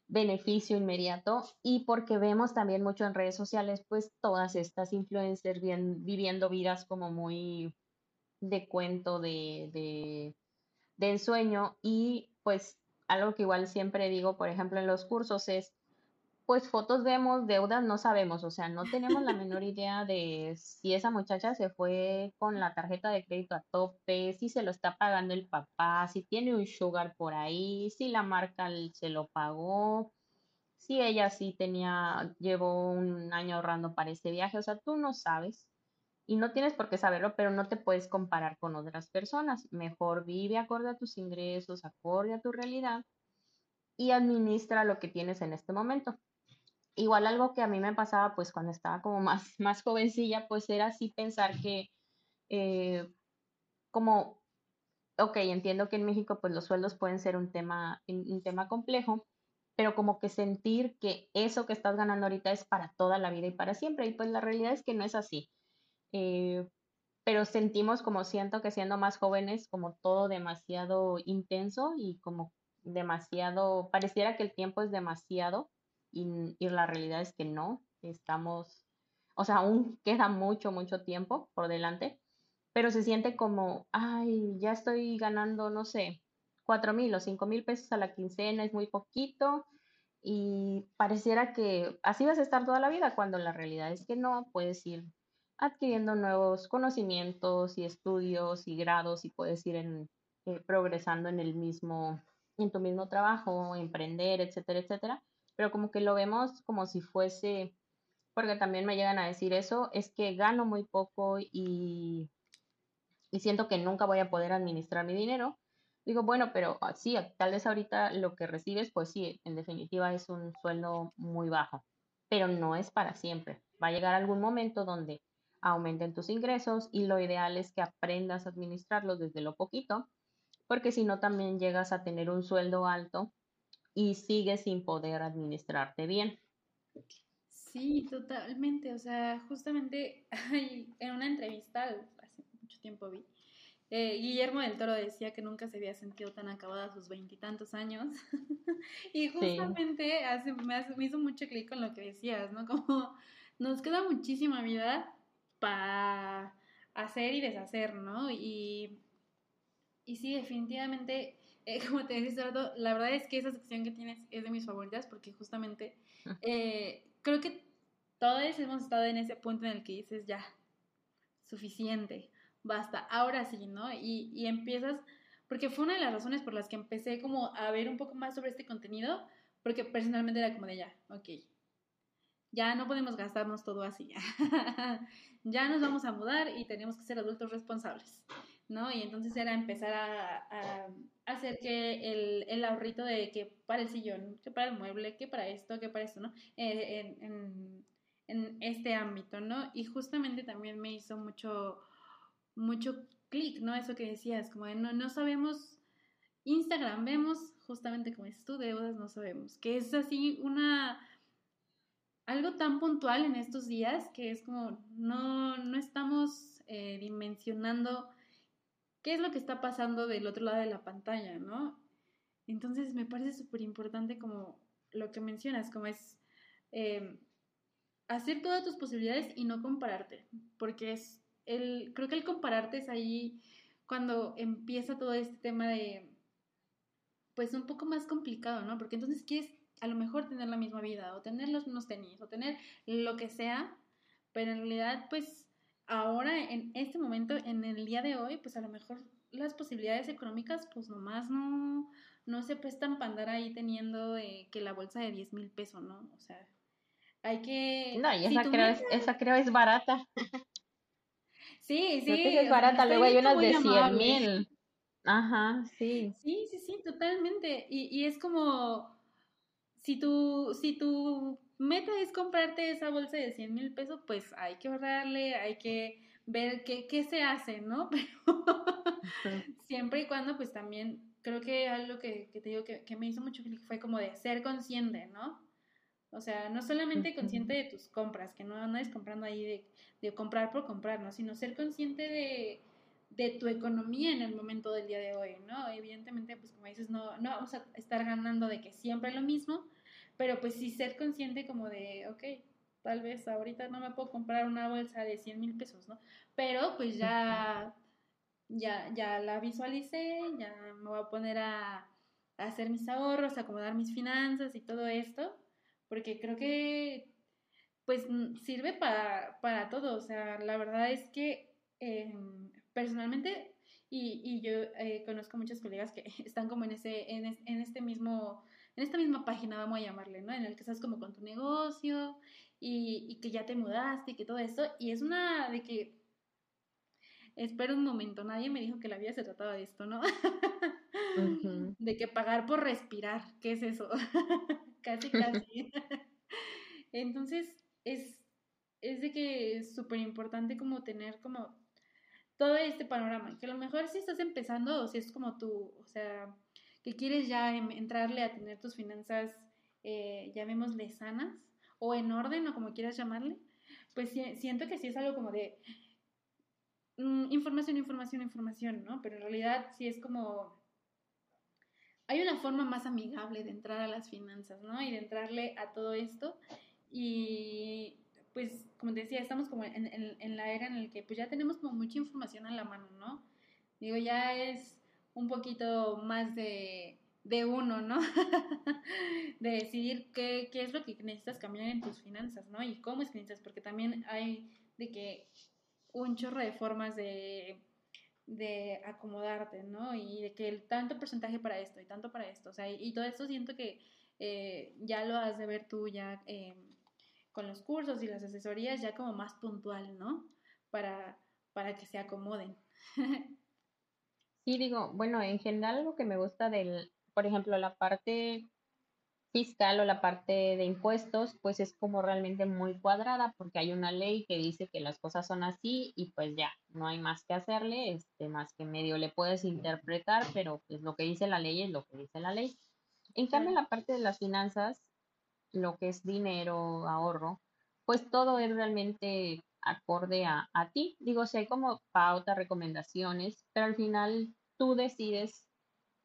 beneficio inmediato y porque vemos también mucho en redes sociales pues todas estas influencers viviendo vidas como muy de cuento, de, de, de ensueño y pues algo que igual siempre digo, por ejemplo, en los cursos es, pues fotos vemos, deudas no sabemos, o sea, no tenemos la menor idea de si esa muchacha se fue con la tarjeta de crédito a tope, si se lo está pagando el papá, si tiene un sugar por ahí, si la marca se lo pagó, si ella sí tenía, llevó un año ahorrando para ese viaje, o sea, tú no sabes y no tienes por qué saberlo, pero no te puedes comparar con otras personas. Mejor vive acorde a tus ingresos, acorde a tu realidad y administra lo que tienes en este momento. Igual algo que a mí me pasaba pues cuando estaba como más, más jovencilla, pues era así pensar que eh, como, ok, entiendo que en México pues los sueldos pueden ser un tema, un tema complejo, pero como que sentir que eso que estás ganando ahorita es para toda la vida y para siempre. Y pues la realidad es que no es así. Eh, pero sentimos como siento que siendo más jóvenes, como todo demasiado intenso y como demasiado, pareciera que el tiempo es demasiado y, y la realidad es que no, estamos, o sea, aún queda mucho, mucho tiempo por delante, pero se siente como, ay, ya estoy ganando, no sé, cuatro mil o cinco mil pesos a la quincena, es muy poquito y pareciera que así vas a estar toda la vida, cuando la realidad es que no, puedes ir adquiriendo nuevos conocimientos y estudios y grados y puedes ir en, eh, progresando en el mismo, en tu mismo trabajo, emprender, etcétera, etcétera. Pero como que lo vemos como si fuese, porque también me llegan a decir eso, es que gano muy poco y, y siento que nunca voy a poder administrar mi dinero. Digo, bueno, pero ah, sí, tal vez ahorita lo que recibes, pues sí, en definitiva es un sueldo muy bajo, pero no es para siempre. Va a llegar algún momento donde aumenten tus ingresos y lo ideal es que aprendas a administrarlos desde lo poquito, porque si no también llegas a tener un sueldo alto y sigues sin poder administrarte bien. Sí, totalmente. O sea, justamente en una entrevista hace mucho tiempo vi, eh, Guillermo del Toro decía que nunca se había sentido tan acabada a sus veintitantos años. y justamente hace, me, me hizo mucho clic con lo que decías, ¿no? Como nos queda muchísima vida para hacer y deshacer, ¿no? Y, y sí, definitivamente, eh, como te decía, la verdad es que esa sección que tienes es de mis favoritas porque justamente eh, creo que todos hemos estado en ese punto en el que dices, ya, suficiente, basta, ahora sí, ¿no? Y, y empiezas, porque fue una de las razones por las que empecé como a ver un poco más sobre este contenido, porque personalmente era como de ya, ok, ya no podemos gastarnos todo así. ya nos vamos a mudar y tenemos que ser adultos responsables, Y entonces era empezar a, hacer que el, el, ahorrito de que para el sillón, que para el mueble, que para esto, que para esto, ¿no? Eh, en, en, este ámbito, ¿no? Y justamente también me hizo mucho, mucho clic, ¿no? Eso que decías, como de no, no sabemos, Instagram vemos, justamente como es tu deudas, no sabemos, que es así una algo tan puntual en estos días que es como no, no estamos eh, dimensionando qué es lo que está pasando del otro lado de la pantalla, ¿no? Entonces me parece súper importante como lo que mencionas, como es em, hacer todas tus posibilidades y no compararte, porque es el, creo que el compararte es ahí cuando empieza todo este tema de, pues un poco más complicado, ¿no? Porque entonces quieres a lo mejor tener la misma vida o tener los mismos tenis o tener lo que sea, pero en realidad pues ahora en este momento, en el día de hoy, pues a lo mejor las posibilidades económicas pues nomás no, no se prestan para andar ahí teniendo eh, que la bolsa de 10 mil pesos, ¿no? O sea, hay que... No, y esa, creo, es, esa creo es barata. Sí, sí. es barata, luego hay unas de 100 mil. Ajá, sí. Sí, sí, sí, totalmente. Y, y es como, si tu, si tu meta es comprarte esa bolsa de 100 mil pesos, pues hay que ahorrarle, hay que ver qué, qué se hace, ¿no? Pero siempre y cuando, pues también creo que algo que, que te digo que, que, me hizo mucho clic fue como de ser consciente, ¿no? O sea, no solamente consciente de tus compras, que no andes comprando ahí de, de comprar por comprar, ¿no? Sino ser consciente de, de tu economía en el momento del día de hoy, ¿no? Evidentemente, pues como dices, no, no vamos a estar ganando de que siempre lo mismo, pero pues sí ser consciente como de, ok, tal vez ahorita no me puedo comprar una bolsa de 100 mil pesos, ¿no? Pero pues ya, ya, ya la visualicé, ya me voy a poner a, a hacer mis ahorros, a acomodar mis finanzas y todo esto, porque creo que pues sirve para, para todo, o sea, la verdad es que em, personalmente y, y yo eh, conozco muchas colegas que están como en ese en, en este mismo en esta misma página, vamos a llamarle, ¿no? En el que estás como con tu negocio y, y que ya te mudaste y que todo eso. Y es una de que, espera un momento, nadie me dijo que la vida se trataba de esto, ¿no? de que pagar por respirar, ¿qué es eso? casi, casi. Entonces, es, es de que es súper importante como tener como todo este panorama, que a lo mejor si estás empezando o si es como tú, o sea, que quieres ya entrarle a tener tus finanzas, eh, llamémosle sanas, o en orden, o como quieras llamarle, pues siento que sí es algo como de mm, información, información, información, ¿no? Pero en realidad sí es como... Hay una forma más amigable de entrar a las finanzas, ¿no? Y de entrarle a todo esto. Y pues, como te decía, estamos como en, en, la era en la que pues ya tenemos como mucha información a la mano, ¿no? Digo, ya es un poquito más de, de uno, ¿no? de decidir qué, qué, es lo que necesitas cambiar en tus finanzas, ¿no? Y cómo es que necesitas, porque también hay de que un chorro de formas de, de acomodarte, ¿no? Y de que el tanto porcentaje para esto y tanto para esto, o sea, y, todo esto siento que eh, ya lo has de ver tú ya eh, con los cursos y las asesorías ya como más puntual, ¿no? Para, para que se acomoden. sí, digo, bueno, en general lo que me gusta del, por ejemplo, la parte fiscal o la parte de impuestos, pues es como realmente muy cuadrada porque hay una ley que dice que las cosas son así y pues ya, no hay más que hacerle, este, más que medio le puedes interpretar, pero pues lo que dice la ley es lo que dice la ley. En cambio, la parte de las finanzas, lo que es dinero, ahorro, pues todo es realmente acorde a, a ti. Digo, si hay como pautas, recomendaciones, pero al final tú decides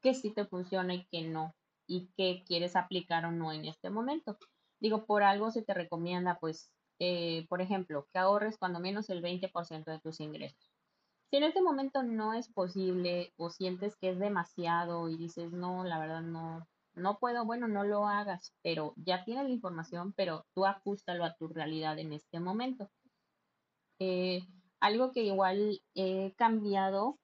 que sí te funciona y que no, y que quieres aplicar o no en este momento. Digo, por algo se te recomienda, pues, eh, por ejemplo, que ahorres cuando menos el 20% de tus ingresos. Si en este momento no es posible o sientes que es demasiado y dices, no, la verdad no, no puedo, bueno, no lo hagas, pero ya tienes la información, pero tú ajustalo a tu realidad en este momento. Eh, algo que igual he cambiado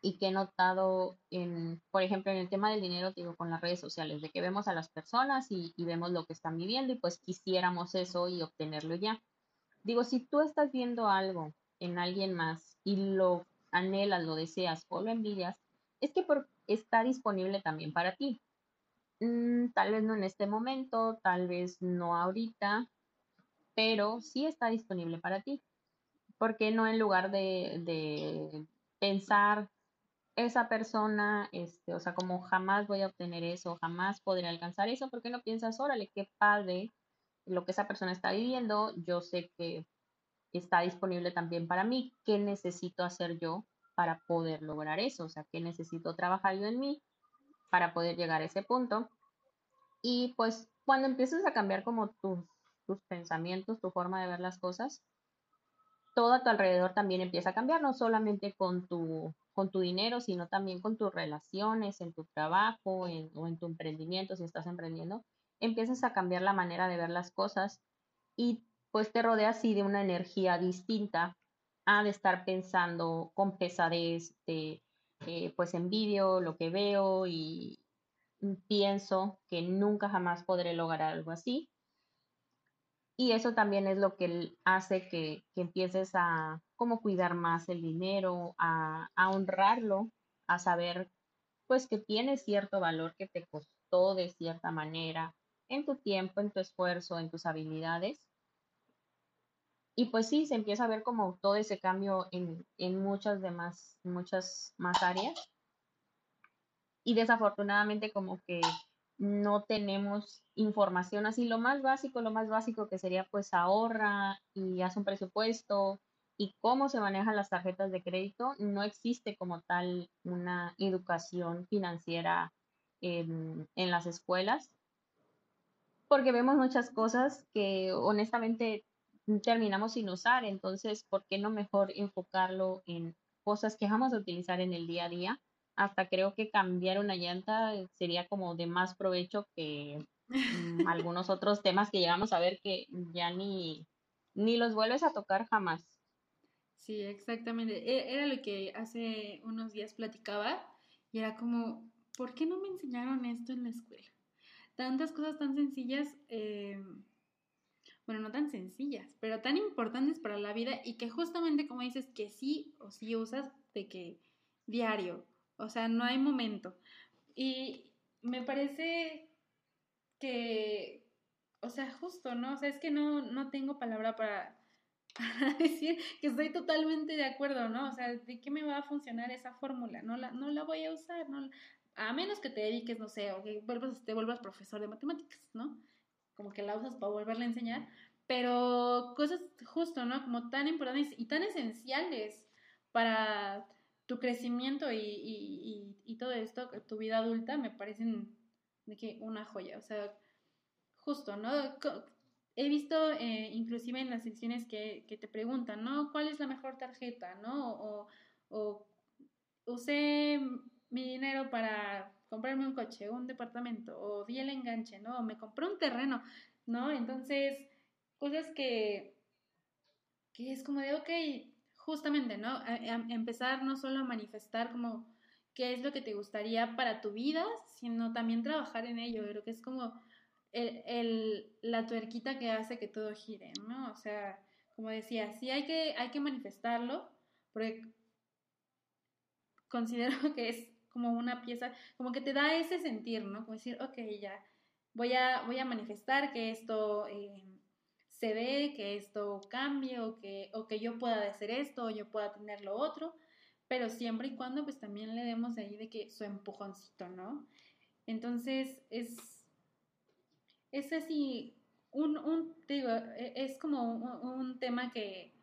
y que he notado en, por ejemplo, en el tema del dinero, digo, con las redes sociales, de que vemos a las personas y, vemos lo que están viviendo y pues quisiéramos eso y obtenerlo ya. Digo, si tú estás viendo algo en alguien más y lo anhelas, lo deseas o lo envidias, es que por, está disponible también para ti. Mm, tal vez no en este momento, tal vez no ahorita, pero sí está disponible para ti. Porque no en lugar de, de pensar esa persona, este, o sea, como jamás voy a obtener eso, jamás podré alcanzar eso, ¿por qué no piensas, órale, qué padre lo que esa persona está viviendo? Yo sé que está disponible también para mí, ¿qué necesito hacer yo para poder lograr eso? O sea, ¿qué necesito trabajar yo en mí para poder llegar a ese punto? Y pues cuando empieces a cambiar como tus, tus pensamientos, tu forma de ver las cosas, todo a tu alrededor también empieza a cambiar, no solamente con tu, con tu dinero, sino también con tus relaciones, en tu trabajo o en tu emprendimiento, si estás emprendiendo, empiezas a cambiar la manera de ver las cosas y pues te rodeas así de una energía distinta a de estar pensando con pesadez, de eh, pues envidio lo que veo y pienso que nunca jamás podré lograr algo así y eso también es lo que hace que, empieces a como cuidar más el dinero, a, honrarlo, a saber pues que tiene cierto valor que te costó de cierta manera en tu tiempo, en tu esfuerzo, en tus habilidades. Y pues sí, se empieza a ver como todo ese cambio en, en muchas demás, muchas más áreas. Y desafortunadamente como que no tenemos información así. Lo más básico, lo más básico que sería pues ahorra y haz un presupuesto y cómo se manejan las tarjetas de crédito. No existe como tal una educación financiera en, en las escuelas porque vemos muchas cosas que honestamente terminamos sin usar. Entonces, ¿por qué no mejor enfocarlo en cosas que vamos a utilizar en el día a día? Hasta creo que cambiar una llanta sería como de más provecho que mm, algunos otros temas que llegamos a ver que ya ni, ni los vuelves a tocar jamás. Sí, exactamente. E, era lo que hace unos días platicaba y era como, ¿por qué no me enseñaron esto en la escuela? Tantas cosas tan sencillas, eh, bueno, no tan sencillas, pero tan importantes para la vida y que justamente como dices que sí o sí usas de que diario, o sea, no hay momento. Y me parece que, o sea, justo, ¿no? O sea, es que no, no tengo palabra para, decir que estoy totalmente de acuerdo, ¿no? O sea, ¿de qué me va a funcionar esa fórmula? No la, no la voy a usar, ¿no? A menos que te dediques, no sé, o que vuelvas, te vuelvas profesor de matemáticas, ¿no? Como que la usas para volverla a enseñar. Pero cosas justo, ¿no? Como tan importantes y tan esenciales para tu crecimiento y, y, y, todo esto, tu vida adulta, me parecen que una joya. O sea, justo, ¿no? He visto eh, inclusive en las secciones que, que, te preguntan, ¿no? ¿Cuál es la mejor tarjeta, ¿no? O, o usé mi dinero para comprarme un coche, un departamento, o di el enganche, ¿no? O me compré un terreno, ¿no? Entonces, cosas que, que es como de, ok, justamente, ¿no? empezar no solo a manifestar como qué es lo que te gustaría para tu vida, sino también trabajar en ello. Creo que es como el, la tuerquita que hace que todo gire, ¿no? O sea, como decía, sí hay que, hay que manifestarlo, porque considero que es como una pieza, como que te da ese sentir, ¿no? Como decir, ok, ya, voy a, voy a manifestar que esto eh, se dé, que esto cambie, o que, o que yo pueda hacer esto, o yo pueda tener lo otro, pero siempre y cuando pues también le demos ahí de que su empujoncito, ¿no? Entonces es, es así, un, un digo, e, es como un tema que,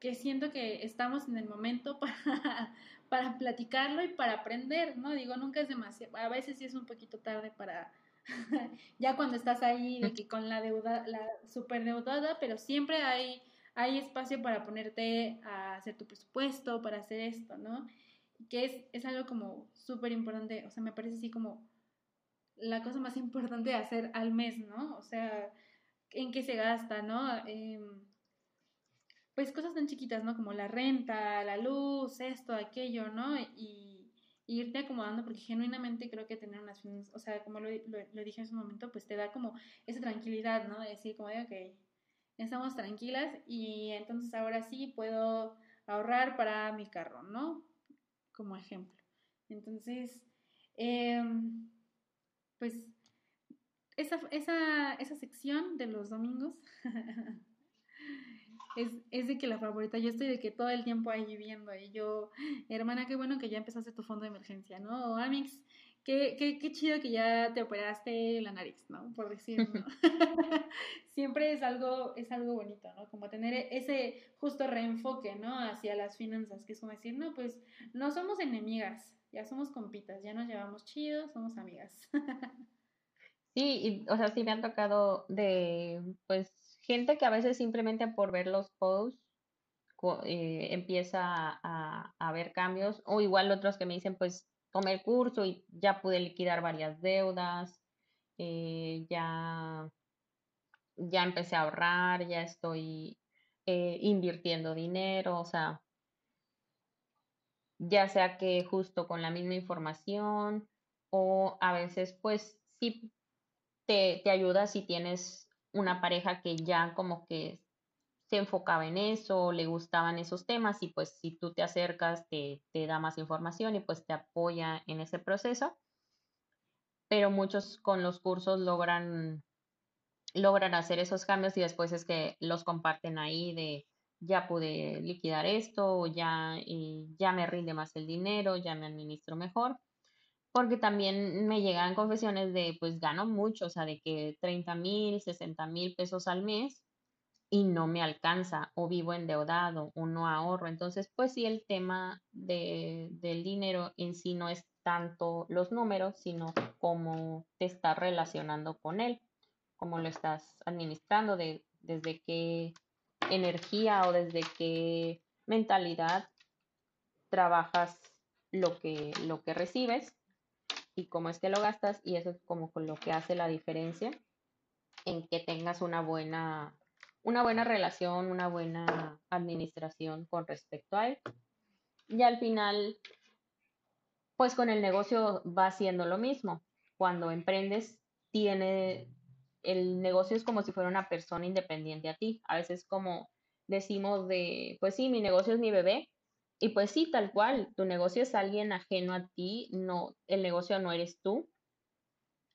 que siento que estamos en el momento para, para platicarlo y para aprender, ¿no? Digo, nunca es demasiado, a veces sí es un poquito tarde para, ya cuando estás ahí, de que con la deuda, la superdeudada, pero siempre hay, hay espacio para ponerte a hacer tu presupuesto, para hacer esto, ¿no? Que es, es algo como súper importante, o sea, me parece así como la cosa más importante de hacer al mes, ¿no? O sea, en qué se gasta, ¿no? Eh, pues cosas tan chiquitas, ¿no? Como la renta, la luz, esto, aquello, ¿no? Y, irte acomodando porque genuinamente creo que tener unas finanzas, o sea, como lo, lo, dije en su momento, pues te da como esa tranquilidad, ¿no? De decir como de, ok, estamos tranquilas y entonces ahora sí puedo ahorrar para mi carro, ¿no? Como ejemplo. Entonces, em, pues esa, esa, esa sección de los domingos es, es de que la favorita, yo estoy de que todo el tiempo ahí viendo y yo, hermana, qué bueno que ya empezaste tu fondo de emergencia, ¿no? O Amix, qué, qué, qué chido que ya te operaste la nariz, ¿no? Por decir, ¿no? Siempre es algo, es algo bonito, ¿no? Como tener ese justo reenfoque, ¿no? Hacia las finanzas, que es como decir, no, pues no somos enemigas, ya somos compitas, ya nos llevamos chidos, somos amigas. Sí, y, o sea, sí me han tocado de, pues, gente que a veces simplemente por ver los posts eh, empieza a, ver cambios, o igual otros que me dicen, pues tomé el curso y ya pude liquidar varias deudas, eh, ya, ya empecé a ahorrar, ya estoy eh, invirtiendo dinero, o sea, ya sea que justo con la misma información o a veces pues sí te, te ayuda si tienes una pareja que ya como que se enfocaba en eso, le gustaban esos temas y pues si tú te acercas te, te da más información y pues te apoya en ese proceso. Pero muchos con los cursos logran, logran hacer esos cambios y después es que los comparten ahí de ya pude liquidar esto, ya, y ya me rinde más el dinero, ya me administro mejor porque también me llegan confesiones de, pues gano mucho, o sea, de que 30 mil, 60 mil pesos al mes y no me alcanza o vivo endeudado o no ahorro. Entonces, pues sí, el tema de, del dinero en sí no es tanto los números, sino cómo te estás relacionando con él, cómo lo estás administrando, de, desde qué energía o desde qué mentalidad trabajas lo que, lo que recibes y cómo es que lo gastas y eso es como con lo que hace la diferencia en que tengas una buena una buena relación, una buena administración con respecto a él. Y al final, pues con el negocio va siendo lo mismo. Cuando emprendes, tiene, el negocio es como si fuera una persona independiente a ti. A veces como decimos de, pues sí, mi negocio es mi bebé, Y pues sí, tal cual, tu negocio es alguien ajeno a ti, no, el negocio no eres tú,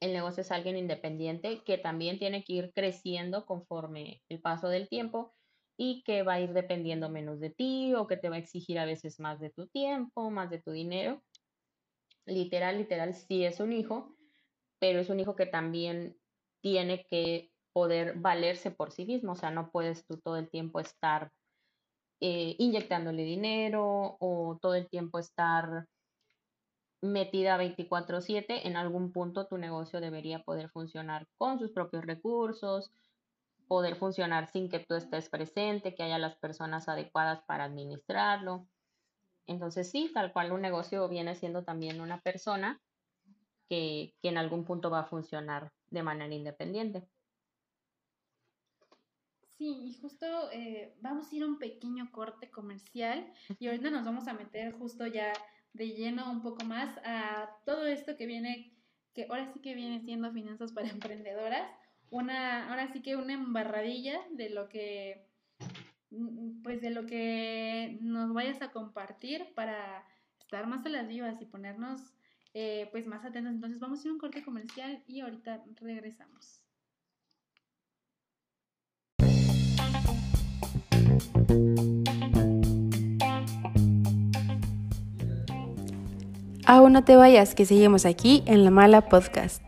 el negocio es alguien independiente que también tiene que ir creciendo conforme el paso del tiempo y que va a ir dependiendo menos de ti o que te va a exigir a veces más de tu tiempo, más de tu dinero. Literal, literal, sí es un hijo, pero es un hijo que también tiene que poder valerse por sí mismo, o sea, no puedes tú todo el tiempo estar eh, inyectándole dinero o todo el tiempo estar metida 24/7, en algún punto tu negocio debería poder funcionar con sus propios recursos, poder funcionar sin que tú estés presente, que haya las personas adecuadas para administrarlo. Entonces sí, tal cual un negocio viene siendo también una persona que, que en algún punto va a funcionar de manera independiente. Sí, y justo eh, vamos a ir a un pequeño corte comercial y ahorita nos vamos a meter justo ya de lleno un poco más a todo esto que viene, que ahora sí que viene siendo finanzas para emprendedoras, una, ahora sí que una embarradilla de lo que, mm, pues de lo que nos vayas a compartir para estar más a las vivas y ponernos eh, pues más atentos. Entonces vamos a ir a un corte comercial y ahorita regresamos. Aún no te vayas, que seguimos aquí en La Mala Podcast.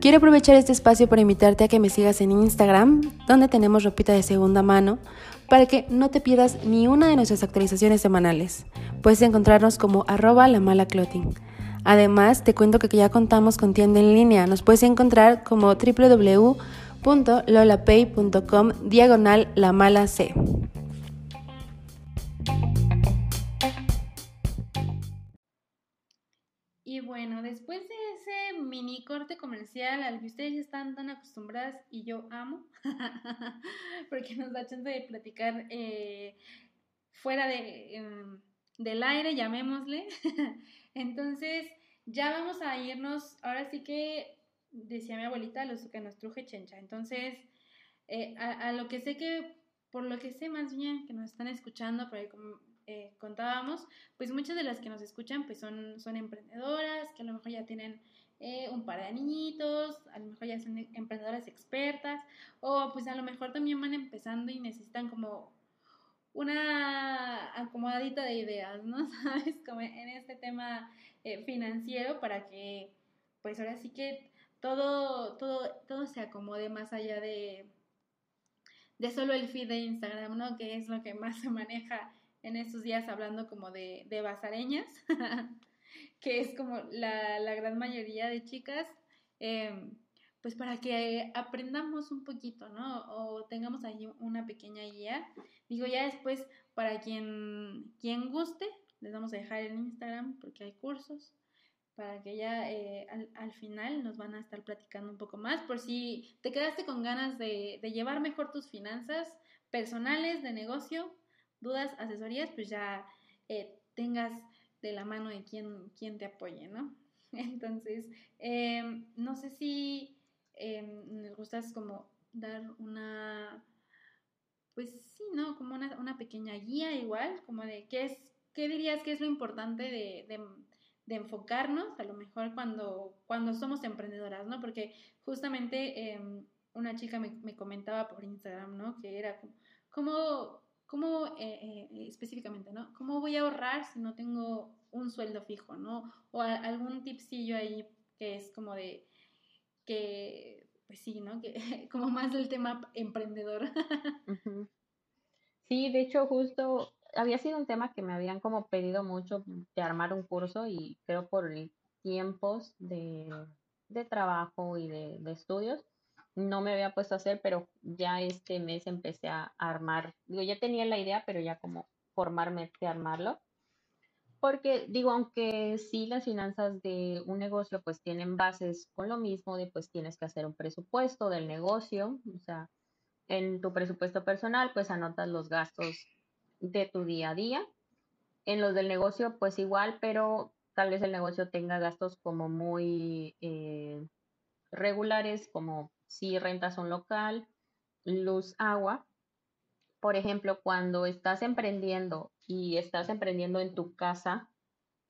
Quiero aprovechar este espacio para invitarte a que me sigas en Instagram, donde tenemos ropita de segunda mano, para que no te pierdas ni una de nuestras actualizaciones semanales. Puedes encontrarnos como arroba la mala clothing. Además, te cuento que ya contamos con tienda en línea. Nos puedes encontrar como www.lolapay.com diagonal la mala C. Y bueno, después de ese mini corte comercial al que ustedes están tan acostumbradas y yo amo, porque nos da chance de platicar eh, fuera de, em, del aire, llamémosle. Entonces, ya vamos a irnos, ahora sí que decía mi abuelita, los que nos truje chencha. Entonces, eh, a, lo que sé que, por lo que sé más bien, que nos están escuchando, por ahí como eh, contábamos, pues muchas de las que nos escuchan pues son, son emprendedoras, que a lo mejor ya tienen eh, un par de niñitos, a lo mejor ya son emprendedoras expertas, o pues a lo mejor también van empezando y necesitan como una acomodadita de ideas, ¿no? ¿Sabes? Como en este tema eh, financiero para que pues ahora sí que todo, todo, todo se acomode más allá de, de solo el feed de Instagram, ¿no? Que es lo que más se maneja en estos días hablando como de, de basareñas, que es como la, la, gran mayoría de chicas, em, pues para que aprendamos un poquito, ¿no? O tengamos ahí una pequeña guía. Digo, ya después, para quien, quien guste, les vamos a dejar el Instagram porque hay cursos para que ya eh, al, al, final nos van a estar platicando un poco más por si te quedaste con ganas de, de llevar mejor tus finanzas personales, de negocio, dudas, asesorías, pues ya eh, tengas de la mano de quien, te apoye, ¿no? Entonces, em, no sé si eh, nos gustas como dar una, pues sí, ¿no? Como una, una, pequeña guía igual, como de qué es, qué dirías que es lo importante de, de enfocarnos, a lo mejor cuando, cuando somos emprendedoras, ¿no? Porque justamente eh, una chica me, me, comentaba por Instagram, ¿no? Que era como, ¿cómo, ¿cómo eh, eh, específicamente, ¿no? ¿Cómo voy a ahorrar si no tengo un sueldo fijo, ¿no? O algún tipsillo ahí que es como de que, pues sí, ¿no? Que, como más del tema emprendedor. Sí, de hecho, justo había sido un tema que me habían como pedido mucho de armar un curso y creo por tiempos de, de trabajo y de, de estudios, no me había puesto a hacer, pero ya este mes empecé a armar, digo, ya tenía la idea, pero ya como formarme de armarlo. Porque digo, aunque sí las finanzas de un negocio pues tienen bases con lo mismo de pues tienes que hacer un presupuesto del negocio, o sea, en tu presupuesto personal pues anotas los gastos de tu día a día. En los del negocio pues igual, pero tal vez el negocio tenga gastos como muy eh, regulares, como si rentas un local, luz, agua. Por ejemplo, cuando estás emprendiendo y estás emprendiendo en tu casa,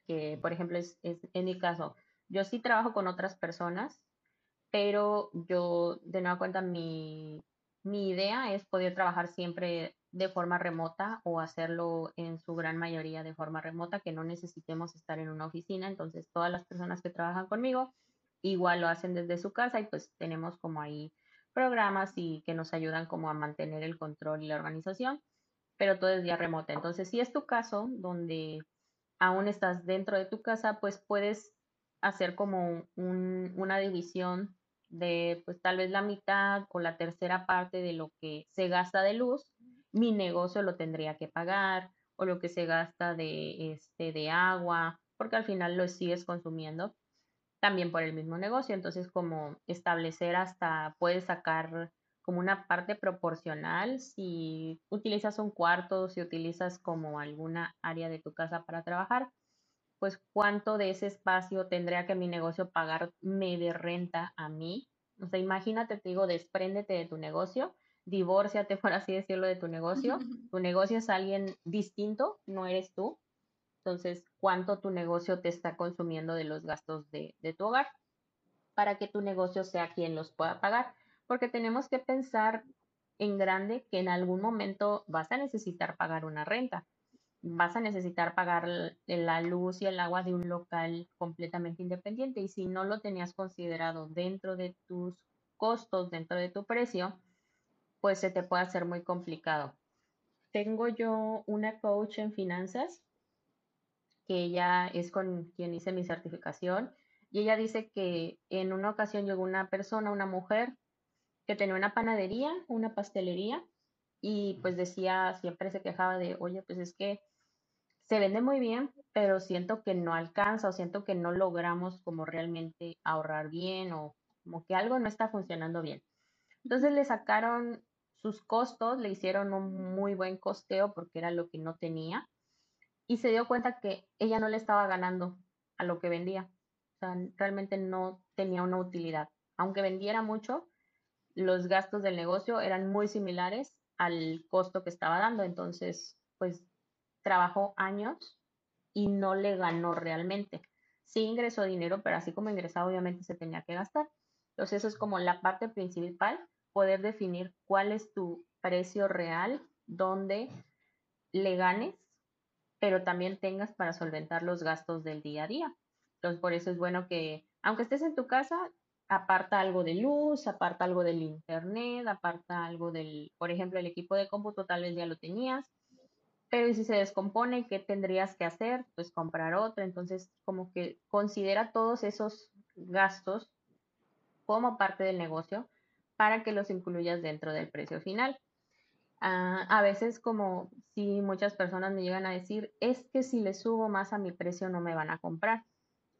que por ejemplo es, es en mi caso, yo sí trabajo con otras personas, pero yo de nueva cuenta mi, mi idea es poder trabajar siempre de forma remota o hacerlo en su gran mayoría de forma remota, que no necesitemos estar en una oficina. Entonces, todas las personas que trabajan conmigo igual lo hacen desde su casa y pues tenemos como ahí programas y que nos ayudan como a mantener el control y la organización, pero todo es día remota. Entonces, si es tu caso donde aún estás dentro de tu casa, pues puedes hacer como una división de pues tal vez la mitad o la tercera parte de lo que se gasta de luz, mi negocio lo tendría que pagar o lo que se gasta de este de agua, porque al final lo sigues consumiendo también por el mismo negocio, entonces como establecer hasta puedes sacar como una parte proporcional si utilizas un cuarto, si utilizas como alguna área de tu casa para trabajar, pues cuánto de ese espacio tendría que mi negocio pagarme de renta a mí. O sea, imagínate, te digo, despréndete de tu negocio, divórciate, por así decirlo, de tu negocio. Tu negocio es alguien distinto, no eres tú. Entonces, ¿cuánto tu negocio te está consumiendo de los gastos de, de tu hogar? Para que tu negocio sea quien los pueda pagar. Porque tenemos que pensar en grande que en algún momento vas a necesitar pagar una renta vas a necesitar pagar la luz y el agua de un local completamente independiente y si no lo tenías considerado dentro de tus costos, dentro de tu precio, pues se te puede hacer muy complicado. Tengo yo una coach en finanzas que ella es con quien hice mi certificación y ella dice que en una ocasión llegó una persona, una mujer, que tenía una panadería, una pastelería y pues decía, siempre se quejaba de, oye, pues es que se vende muy bien, pero siento que no alcanza o siento que no logramos como realmente ahorrar bien o como que algo no está funcionando bien. Entonces le sacaron sus costos, le hicieron un muy buen costeo porque era lo que no tenía y se dio cuenta que ella no le estaba ganando a lo que vendía. O sea, realmente no tenía una utilidad. Aunque vendiera mucho, los gastos del negocio eran muy similares al costo que estaba dando. Entonces, pues trabajó años y no le ganó realmente. Sí ingresó dinero, pero así como ingresaba, obviamente se tenía que gastar. Entonces, eso es como la parte principal, poder definir cuál es tu precio real, donde le ganes, pero también tengas para solventar los gastos del día a día. Entonces, por eso es bueno que, aunque estés en tu casa, aparta algo de luz, aparta algo del internet, aparta algo del, por ejemplo, el equipo de cómputo tal vez ya lo tenías, pero si se descompone, ¿qué tendrías que hacer? Pues comprar otra. Entonces, como que considera todos esos gastos como parte del negocio para que los incluyas dentro del precio final. Ah, a veces como si muchas personas me llegan a decir, es que si le subo más a mi precio no me van a comprar.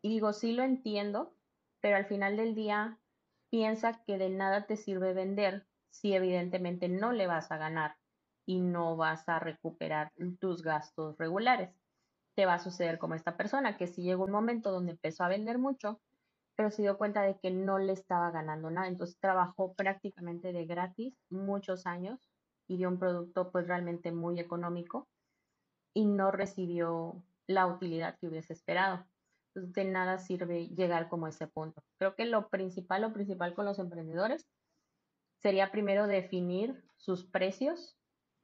Y digo, sí lo entiendo, pero al final del día piensa que de nada te sirve vender si evidentemente no le vas a ganar y no vas a recuperar tus gastos regulares. Te va a suceder como esta persona que si llegó un momento donde empezó a vender mucho, pero se dio cuenta de que no le estaba ganando nada. Entonces trabajó prácticamente de gratis muchos años y dio un producto pues realmente muy económico y no recibió la utilidad que hubiese esperado. Entonces de nada sirve llegar como a ese punto. Creo que lo principal, lo principal con los emprendedores sería primero definir sus precios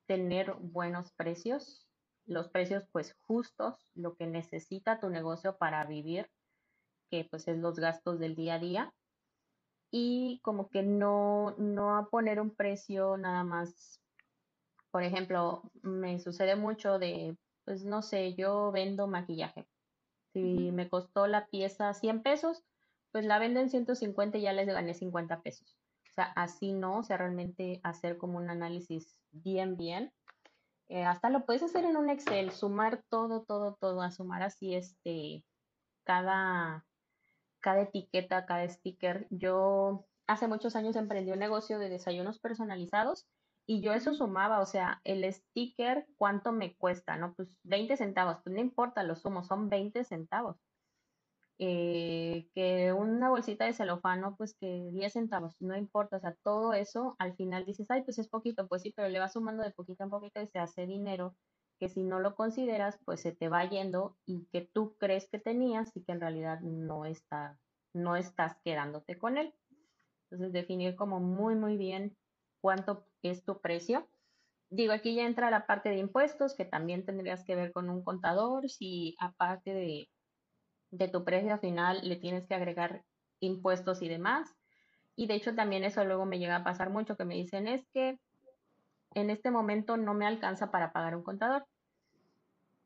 tener buenos precios, los precios pues justos, lo que necesita tu negocio para vivir, que pues es los gastos del día a día, y como que no, no a poner un precio nada más, por ejemplo, me sucede mucho de, pues no sé, yo vendo maquillaje. Si me costó la pieza 100 pesos, pues la vendo en 150 y ya les gané 50 pesos. O sea, así no, o sea, realmente hacer como un análisis bien, bien. Eh, hasta lo puedes hacer en un Excel, sumar todo, todo, todo, a sumar así este, cada, cada etiqueta, cada sticker. Yo hace muchos años emprendí un negocio de desayunos personalizados y yo eso sumaba, o sea, el sticker, ¿cuánto me cuesta? No, pues 20 centavos, pues no importa, lo sumo, son 20 centavos. Eh, que una bolsita de celofano, pues que 10 centavos, no importa, o sea, todo eso al final dices, ay, pues es poquito, pues sí, pero le vas sumando de poquito en poquito y se hace dinero que si no lo consideras, pues se te va yendo y que tú crees que tenías y que en realidad no está, no estás quedándote con él. Entonces, definir como muy, muy bien cuánto es tu precio. Digo, aquí ya entra la parte de impuestos, que también tendrías que ver con un contador, si aparte de, de tu precio final le tienes que agregar impuestos y demás. Y de hecho también eso luego me llega a pasar mucho, que me dicen es que en este momento no me alcanza para pagar un contador.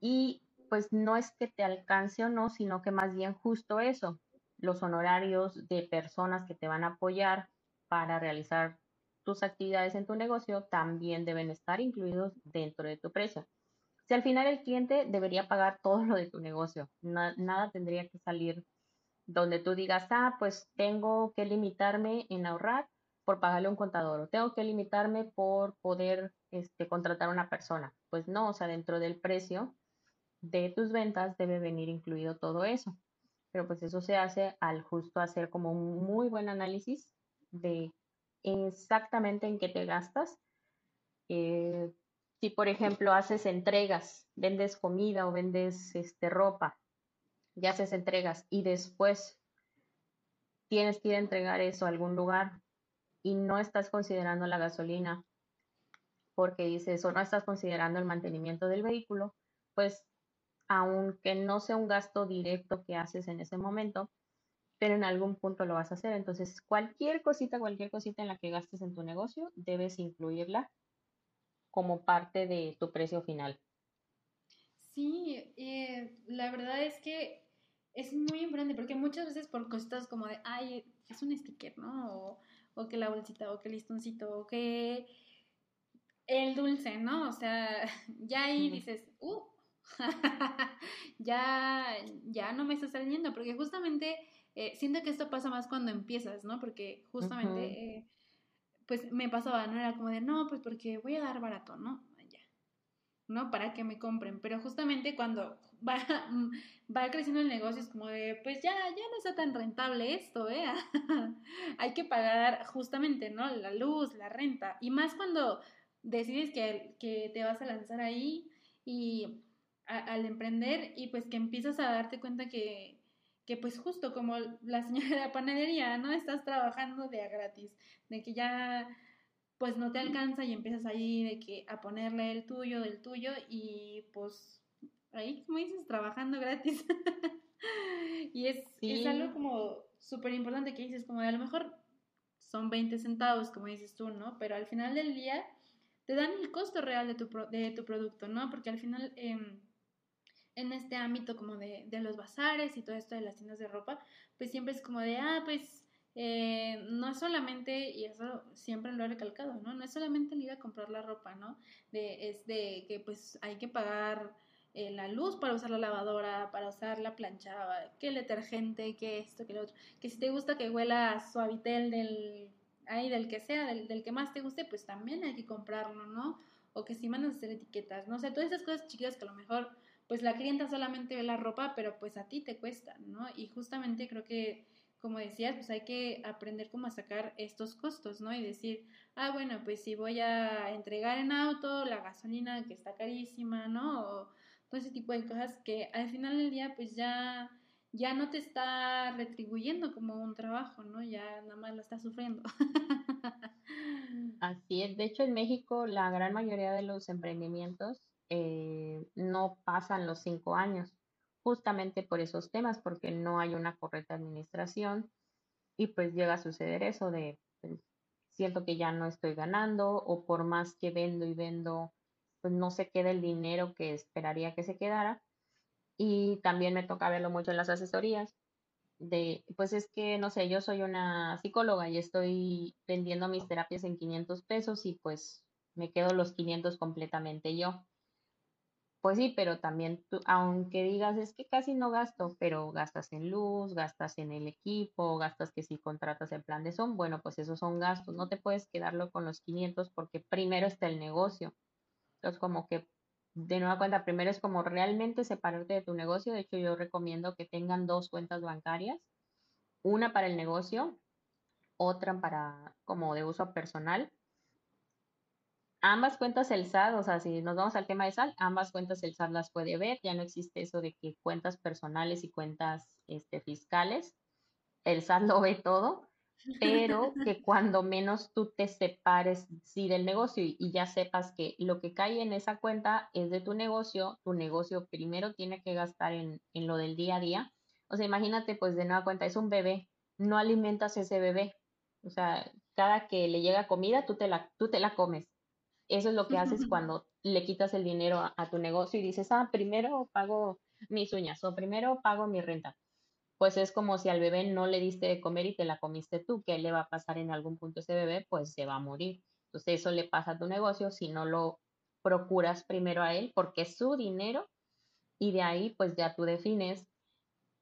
Y pues no es que te alcance o no, sino que más bien justo eso, los honorarios de personas que te van a apoyar para realizar tus actividades en tu negocio también deben estar incluidos dentro de tu precio. Si al final el cliente debería pagar todo lo de tu negocio, nada tendría que salir donde tú digas, ah, pues tengo que limitarme en ahorrar por pagarle un contador o tengo que limitarme por poder este, contratar a una persona. Pues no, o sea, dentro del precio de tus ventas debe venir incluido todo eso. Pero pues eso se hace al justo hacer como un muy buen análisis de exactamente en qué te gastas. Eh, si por ejemplo haces entregas, vendes comida o vendes este, ropa, ya haces entregas y después tienes que ir a entregar eso a algún lugar y no estás considerando la gasolina porque dices o no estás considerando el mantenimiento del vehículo, pues aunque no sea un gasto directo que haces en ese momento, pero en algún punto lo vas a hacer. Entonces, cualquier cosita, cualquier cosita en la que gastes en tu negocio, debes incluirla como parte de tu precio final. Sí, eh, la verdad es que es muy importante porque muchas veces por cosas como de, ay, es un sticker, ¿no? O, que la bolsita, o que el listoncito, o que el dulce, ¿no? O sea, ya ahí dices, uh, ya, ya no me está saliendo, porque justamente eh, siento que esto pasa más cuando empiezas, ¿no? Porque justamente, eh, pues me pasaba, ¿no? Era como de, no, pues porque voy a dar barato, ¿no? Ya, ¿no? Para que me compren, pero justamente cuando va, va creciendo el negocio, es como de, pues ya, ya no está tan rentable esto, ¿eh? Hay que pagar justamente, ¿no? La luz, la renta. Y más cuando decides que, que te vas a lanzar ahí y al emprender y pues que empiezas a darte cuenta que, que pues justo como la señora de la panadería, ¿no? Estás trabajando de a gratis, de que ya pues no te alcanza y empiezas ahí de que a ponerle el tuyo, del tuyo y pues ahí, como dices, trabajando gratis. y es, es algo como súper importante que dices, como de a lo mejor son 20 centavos, como dices tú, ¿no? Pero al final del día te dan el costo real de tu, de tu producto, ¿no? Porque al final, em, en este ámbito como de, de, los bazares y todo esto de las tiendas de ropa, pues siempre es como de, ah, pues eh, no es solamente, y eso siempre lo he recalcado, ¿no? No es solamente el ir a comprar la ropa, ¿no? De, es de que pues hay que pagar eh, la luz para usar la lavadora, para usar la plancha, que el detergente, que esto, que lo otro. Que si te gusta que huela suavitel del, ahí, del que sea, del, del que más te guste, pues también hay que comprarlo, ¿no? O que si mandan a hacer etiquetas, no sé, todas esas cosas chicas que a lo mejor, pues la clienta solamente ve la ropa, pero pues a ti te cuesta, ¿no? Y justamente creo que como decías, pues hay que aprender cómo sacar estos costos, ¿no? Y decir, ah, bueno, pues si voy a entregar en auto la gasolina que está carísima, ¿no? O todo ese tipo de cosas que al final del día pues ya, ya no te está retribuyendo como un trabajo, ¿no? Ya nada más lo estás sufriendo. Así es, de hecho en México la gran mayoría de los emprendimientos eh, no pasan los cinco años, justamente por esos temas, porque no hay una correcta administración y pues llega a suceder eso de pues, siento que ya no estoy ganando o por más que vendo y vendo pues no se queda el dinero que esperaría que se quedara. Y también me toca verlo mucho en las asesorías, de, pues es que, no sé, yo soy una psicóloga y estoy vendiendo mis terapias en 500 pesos y pues me quedo los 500 completamente yo. Pues sí, pero también tú, aunque digas es que casi no gasto, pero gastas en luz, gastas en el equipo, gastas que si contratas el plan de son, bueno, pues esos son gastos, no te puedes quedarlo con los 500 porque primero está el negocio. Entonces, como que de nueva cuenta, primero es como realmente separarte de tu negocio. De hecho, yo recomiendo que tengan dos cuentas bancarias, una para el negocio, otra para como de uso personal. Ambas cuentas el SAT, o sea, si nos vamos al tema de SAT, ambas cuentas el SAT las puede ver, ya no existe eso de que cuentas personales y cuentas este, fiscales, el SAT lo ve todo, pero que cuando menos tú te separes sí del negocio y, y, ya sepas que lo que cae en esa cuenta es de tu negocio, tu negocio primero tiene que gastar en, en lo del día a día. O sea, imagínate pues de nueva cuenta, es un bebé, no alimentas ese bebé. O sea, cada que le llega comida, tú te la, tú te la comes. Eso es lo que haces cuando le quitas el dinero a, a tu negocio y dices, ah, primero pago mis uñas o primero pago mi renta pues es como si al bebé no le diste de comer y te la comiste tú, ¿qué le va a pasar en algún punto ese bebé? Pues se va a morir. Entonces eso le pasa a tu negocio si no lo procuras primero a él, porque es su dinero y de ahí pues ya tú defines,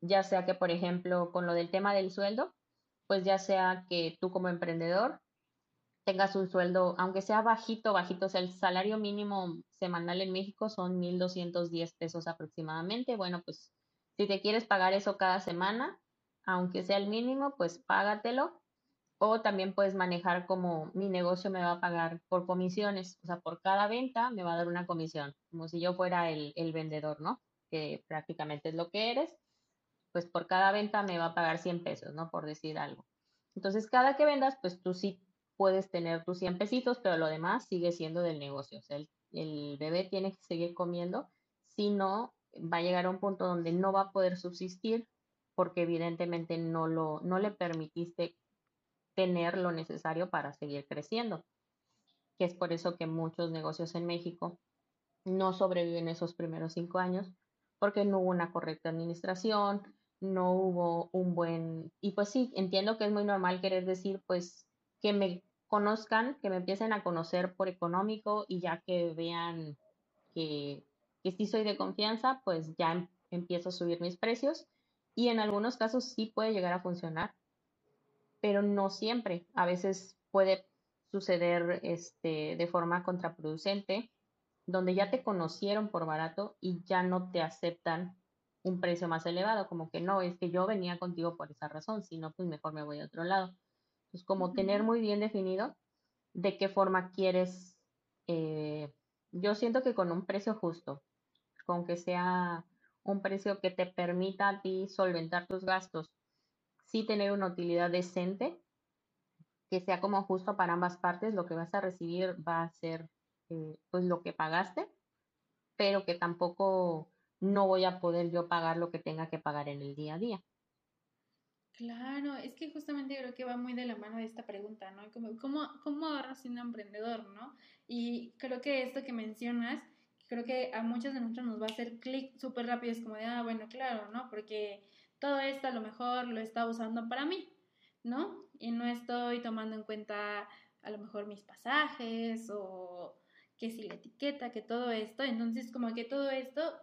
ya sea que por ejemplo con lo del tema del sueldo, pues ya sea que tú como emprendedor tengas un sueldo, aunque sea bajito, bajito, o sea, el salario mínimo semanal en México son 1.210 pesos aproximadamente, bueno, pues si te quieres pagar eso cada semana, aunque sea el mínimo, pues págatelo. O también puedes manejar como mi negocio me va a pagar por comisiones, o sea, por cada venta me va a dar una comisión, como si yo fuera el, el vendedor, ¿no? Que prácticamente es lo que eres, pues por cada venta me va a pagar 100 pesos, ¿no? Por decir algo. Entonces, cada que vendas, pues tú sí puedes tener tus 100 pesitos, pero lo demás sigue siendo del negocio. O sea, el, el bebé tiene que seguir comiendo, si no, va a llegar a un punto donde no va a poder subsistir porque evidentemente no, lo, no le permitiste tener lo necesario para seguir creciendo. Que es por eso que muchos negocios en México no sobreviven esos primeros cinco años porque no hubo una correcta administración, no hubo un buen... Y pues sí, entiendo que es muy normal querer decir, pues, que me conozcan, que me empiecen a conocer por económico y ya que vean que que si soy de confianza, pues ya em, empiezo a subir mis precios y en algunos casos sí puede llegar a funcionar, pero no siempre. A veces puede suceder este, de forma contraproducente, donde ya te conocieron por barato y ya no te aceptan un precio más elevado, como que no, es que yo venía contigo por esa razón, si no, pues mejor me voy a otro lado. Entonces, como tener muy bien definido de qué forma quieres, eh, yo siento que con un precio justo, con que sea un precio que te permita a ti solventar tus gastos, sí tener una utilidad decente, que sea como justo para ambas partes, lo que vas a recibir va a ser eh, pues lo que pagaste, pero que tampoco no voy a poder yo pagar lo que tenga que pagar en el día a día. Claro, es que justamente creo que va muy de la mano de esta pregunta, ¿no? Como, ¿cómo, cómo ahorras siendo emprendedor, ¿no? Y creo que esto que mencionas creo que a muchos de nosotros nos va a hacer clic súper rápido, es como de, ah, bueno, claro, ¿no? Porque todo esto a lo mejor lo está usando para mí, ¿no? Y no estoy tomando en cuenta a lo mejor mis pasajes o que si la etiqueta, que todo esto, entonces como que todo esto,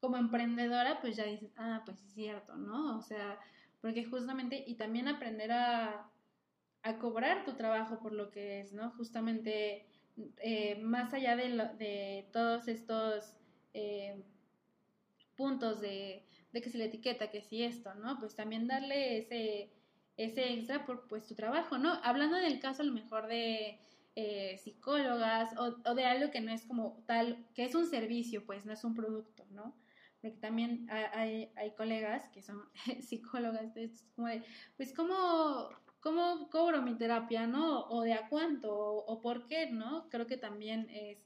como emprendedora, pues ya dices, ah, pues es cierto, ¿no? O sea, porque justamente, y también aprender a, a cobrar tu trabajo por lo que es, ¿no? Justamente eh, más allá de, de todos estos eh, puntos de, de, que si la etiqueta, que si esto, ¿no? Pues también darle ese, ese extra por pues tu trabajo, ¿no? Hablando del caso a lo mejor de eh, psicólogas o, o, de algo que no es como tal, que es un servicio, pues no es un producto, ¿no? Porque también hay, hay colegas que son psicólogas, es como de, pues cómo cobro mi terapia, ¿no? O de a cuánto, o, por qué, ¿no? Creo que también es,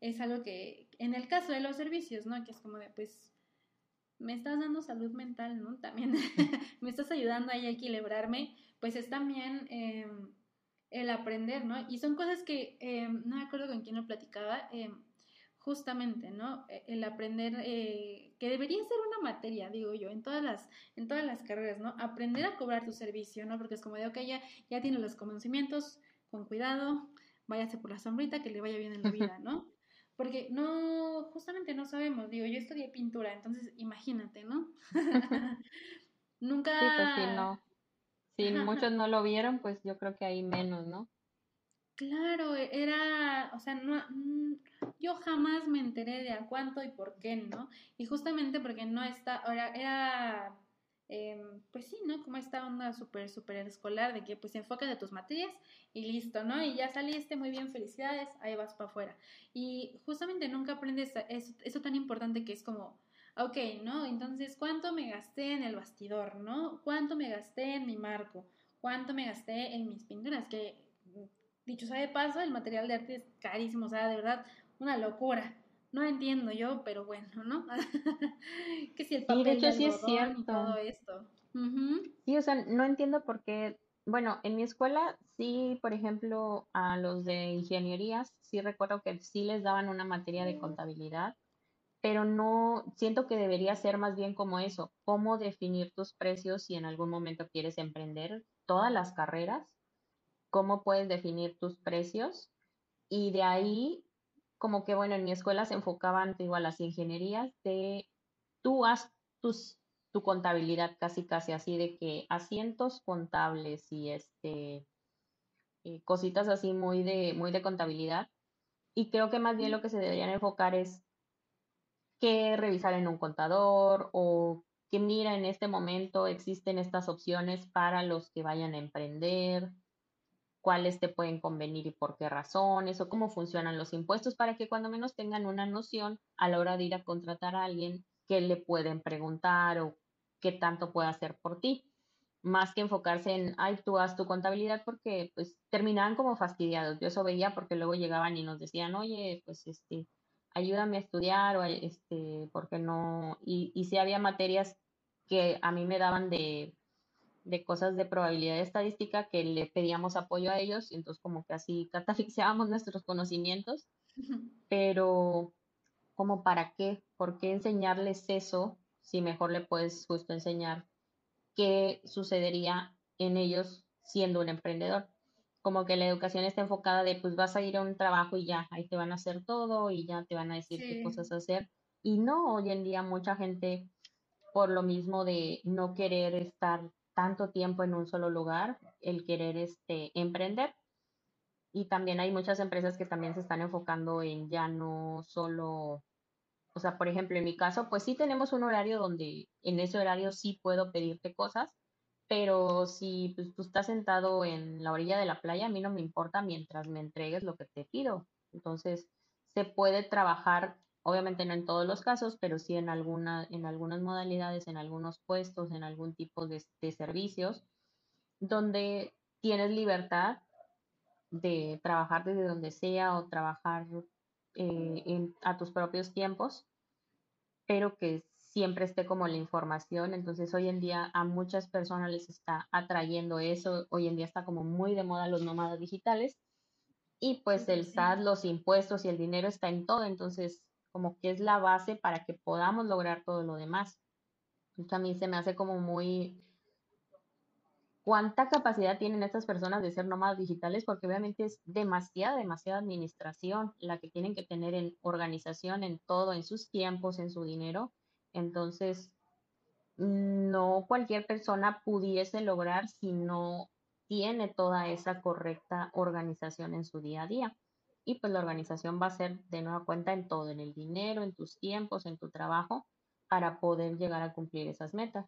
es algo que, en el caso de los servicios, ¿no? Que es como de, pues, me estás dando salud mental, ¿no? También me estás ayudando ahí a equilibrarme, pues es también em, el aprender, ¿no? Y son cosas que, em, no me acuerdo con quién lo platicaba, em, justamente, ¿no? E, el aprender, eh, que debería ser una materia, digo yo, en todas las, en todas las carreras, ¿no? Aprender a cobrar tu servicio, ¿no? Porque es como de, ok, ya, ya tiene los conocimientos, con cuidado, váyase por la sombrita, que le vaya bien en la vida, ¿no? Porque no, justamente no sabemos, digo, yo estudié pintura, entonces imagínate, ¿no? Nunca... Sí, pues sí, no. Si muchos no lo vieron, pues yo creo que hay menos, ¿no? Claro, e, era, o sea, no, mm, yo jamás me enteré de a cuánto y por qué, ¿no? Y justamente porque no está, ahora era, Em, pues sí, ¿no? Como esta onda súper, súper escolar de que pues enfocas de tus materias y listo, ¿no? Y ya saliste muy bien, felicidades, ahí vas para afuera. Y justamente nunca aprendes eso, tan importante que es como, ok, ¿no? Entonces, ¿cuánto me gasté en el bastidor, ¿no? ¿Cuánto me gasté en mi marco? ¿Cuánto me gasté en mis pinturas? Que, dicho sea de paso, el material de arte es carísimo, o sea, de verdad, una locura. No entiendo yo, pero bueno, ¿no? que si el papel de hecho sí es cierto. y todo esto. Sí, o sea, no entiendo por qué, bueno, en mi escuela sí, por ejemplo, a los de ingenierías, sí recuerdo que sí les daban una materia de contabilidad, pero no, siento que debería ser más bien como eso, cómo definir tus precios si en algún momento quieres emprender todas las carreras, cómo puedes definir tus precios. Y de ahí como que, bueno, en mi escuela se enfocaban, digo, a las ingenierías de tú haz tus, tu contabilidad casi, casi así, de que asientos contables y este, eh, cositas así muy de, muy de contabilidad. Y creo que más bien lo que se deberían enfocar es qué revisar en un contador o que mira en este momento existen estas opciones para los que vayan a emprender cuáles te pueden convenir y por qué razones, o cómo funcionan los impuestos, para que cuando menos tengan una noción a la hora de ir a contratar a alguien, qué le pueden preguntar o qué tanto puede hacer por ti, más que enfocarse en, ay, tú haz tu contabilidad, porque pues terminaban como fastidiados. Yo eso veía porque luego llegaban y nos decían, oye, pues este, ayúdame a estudiar o este, porque no, y, y si había materias que a mí me daban de de cosas de probabilidad estadística que le pedíamos apoyo a ellos y entonces como que así catafixiábamos nuestros conocimientos, pero como para qué, por qué enseñarles eso si mejor le puedes justo enseñar qué sucedería en ellos siendo un emprendedor. Como que la educación está enfocada de pues vas a ir a un trabajo y ya, ahí te van a hacer todo y ya te van a decir qué cosas hacer. Y no, hoy en día mucha gente por lo mismo de no querer estar tanto tiempo en un solo lugar, el querer este, emprender. Y también hay muchas empresas que también se están enfocando en ya no solo, o sea, por ejemplo, en mi caso, pues sí tenemos un horario donde en ese horario sí puedo pedirte cosas, pero si pues, tú estás sentado en la orilla de la playa, a mí no me importa mientras me entregues lo que te pido. Entonces, se puede trabajar Obviamente no en todos los casos, pero sí en, alguna, en algunas modalidades, en algunos puestos, en algún tipo de, servicios, donde tienes libertad de trabajar desde donde sea o trabajar eh, a tus propios tiempos, pero que siempre esté como la información. Entonces hoy en día a muchas personas les está atrayendo eso. Hoy en día está como muy de moda los nómadas digitales. Y pues el SAT, los impuestos y el dinero está en todo. Entonces como que es la base para que podamos lograr todo lo demás. A mí se me hace como muy... ¿Cuánta capacidad tienen estas personas de ser nómadas digitales? Porque obviamente es demasiada, demasiada administración la que tienen que tener en organización, en todo, en sus tiempos, en su dinero. Entonces, no cualquier persona pudiese lograr si no tiene toda esa correcta organización en su día a día y pues la organización va a ser de nueva cuenta en todo, en el dinero, en tus tiempos, en tu trabajo, para poder llegar a cumplir esas metas.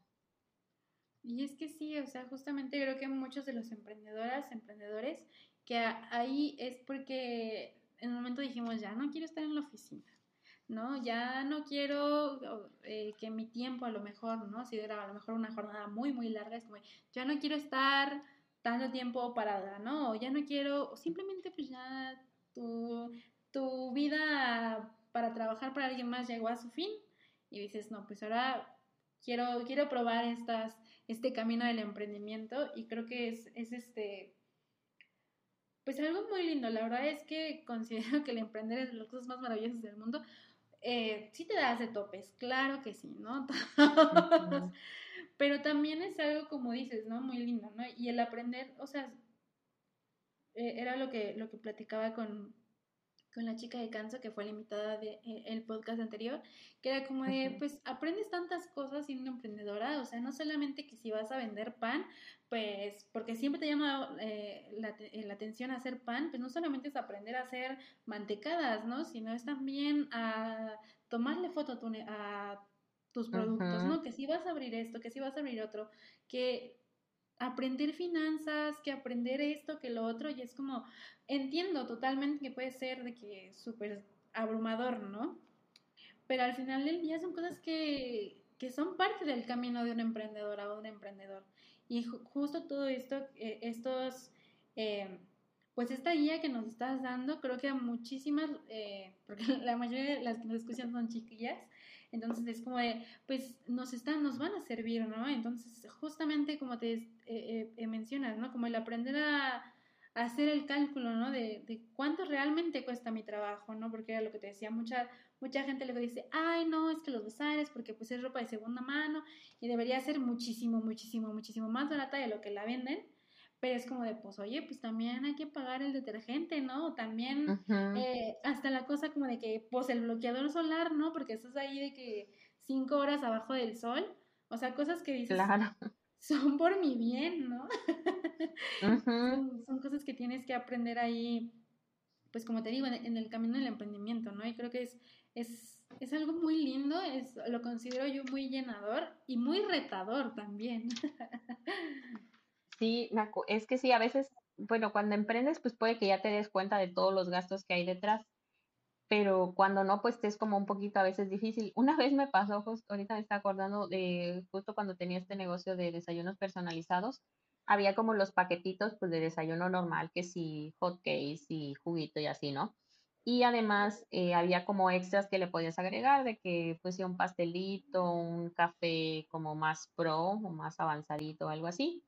Y es que sí, o sea, justamente creo que muchos de los emprendedoras, emprendedores, que ahí es porque en un momento dijimos, ya no quiero estar en la oficina, ¿no? Ya no quiero eh, que mi tiempo a lo mejor, ¿no? Si era a lo mejor una jornada muy, muy larga, es como, ya no quiero estar tanto tiempo parada, ¿no? Ya no quiero, simplemente pues ya tu, tu vida para trabajar para alguien más llegó a su fin y dices, no, pues ahora quiero, quiero probar estas, este camino del emprendimiento y creo que es, es este, pues algo muy lindo. La verdad es que considero que el emprender es de las cosas más maravillosas del mundo. Eh, sí te das de topes, claro que sí, ¿no? Pero también es algo, como dices, ¿no? Muy lindo, ¿no? Y el aprender, o sea, eh, era lo que, lo que platicaba con, con la chica de Canso, que fue la invitada del de, eh, el podcast anterior, que era como de, pues aprendes tantas cosas siendo emprendedora, o sea, no solamente que si vas a vender pan, pues porque siempre te llama eh, la, la, atención hacer pan, pues no solamente es aprender a hacer mantecadas, ¿no? Sino es también a tomarle foto a tu, a tus productos, ¿no? Que si vas a abrir esto, que si vas a abrir otro, que aprender finanzas, que aprender esto, que lo otro, y es como, entiendo totalmente que puede ser de que súper abrumador, ¿no? Pero al final del día son cosas que, que son parte del camino de una emprendedora o un emprendedor. Y justo todo esto, eh, estos, eh, pues esta guía que nos estás dando, creo que a muchísimas, eh, porque la mayoría de las que nos escuchan son chiquillas, entonces es como de, pues nos están, nos van a servir, ¿no? Entonces justamente como te mencionas, ¿no? Como el aprender a, hacer el cálculo, ¿no? De, de, cuánto realmente cuesta mi trabajo, ¿no? Porque era lo que te decía, mucha, mucha gente luego dice, ay, no, es que los besares, porque pues es ropa de segunda mano y debería ser muchísimo, muchísimo, muchísimo más barata de lo que la venden. Pero es como de, pues, oye, pues también hay que pagar el detergente, ¿no? También eh, hasta la cosa como de que, pues, el bloqueador solar, ¿no? Porque estás ahí de que cinco horas abajo del sol. O sea, cosas que dices, claro son por mi bien, ¿no? son, cosas que tienes que aprender ahí, pues como te digo, en, el camino del emprendimiento, ¿no? Y creo que es, es, es algo muy lindo, es, lo considero yo muy llenador y muy retador también. sí, es que sí, a veces, bueno, cuando emprendes, pues puede que ya te des cuenta de todos los gastos que hay detrás pero cuando no, pues es como un poquito a veces difícil. Una vez me pasó, justo, ahorita me está acordando de justo cuando tenía este negocio de desayunos personalizados, había como los paquetitos pues de desayuno normal, que sí, hot cakes y juguito y así, ¿no? Y además eh, había como extras que le podías agregar de que fuese un pastelito, un café como más pro o más avanzadito, algo así.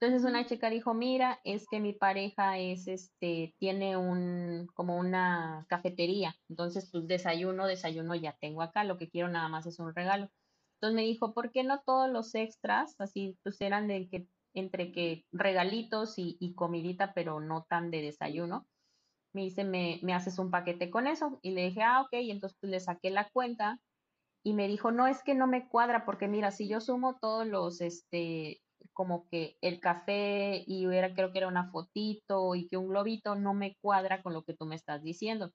Entonces una chica dijo, mira, es que mi pareja es, este, tiene un, como una cafetería, entonces pues desayuno, desayuno ya tengo acá, lo que quiero nada más es un regalo. Entonces me dijo, ¿por qué no todos los extras, así pues eran de que, entre que regalitos y, y comidita, pero no tan de desayuno? Me dice, me, me haces un paquete con eso. Y le dije, ah, ok, y entonces pues le saqué la cuenta y me dijo, no, es que no me cuadra, porque mira, si yo sumo todos los, este, como que el café y era, creo que era una fotito y que un globito no me cuadra con lo que tú me estás diciendo.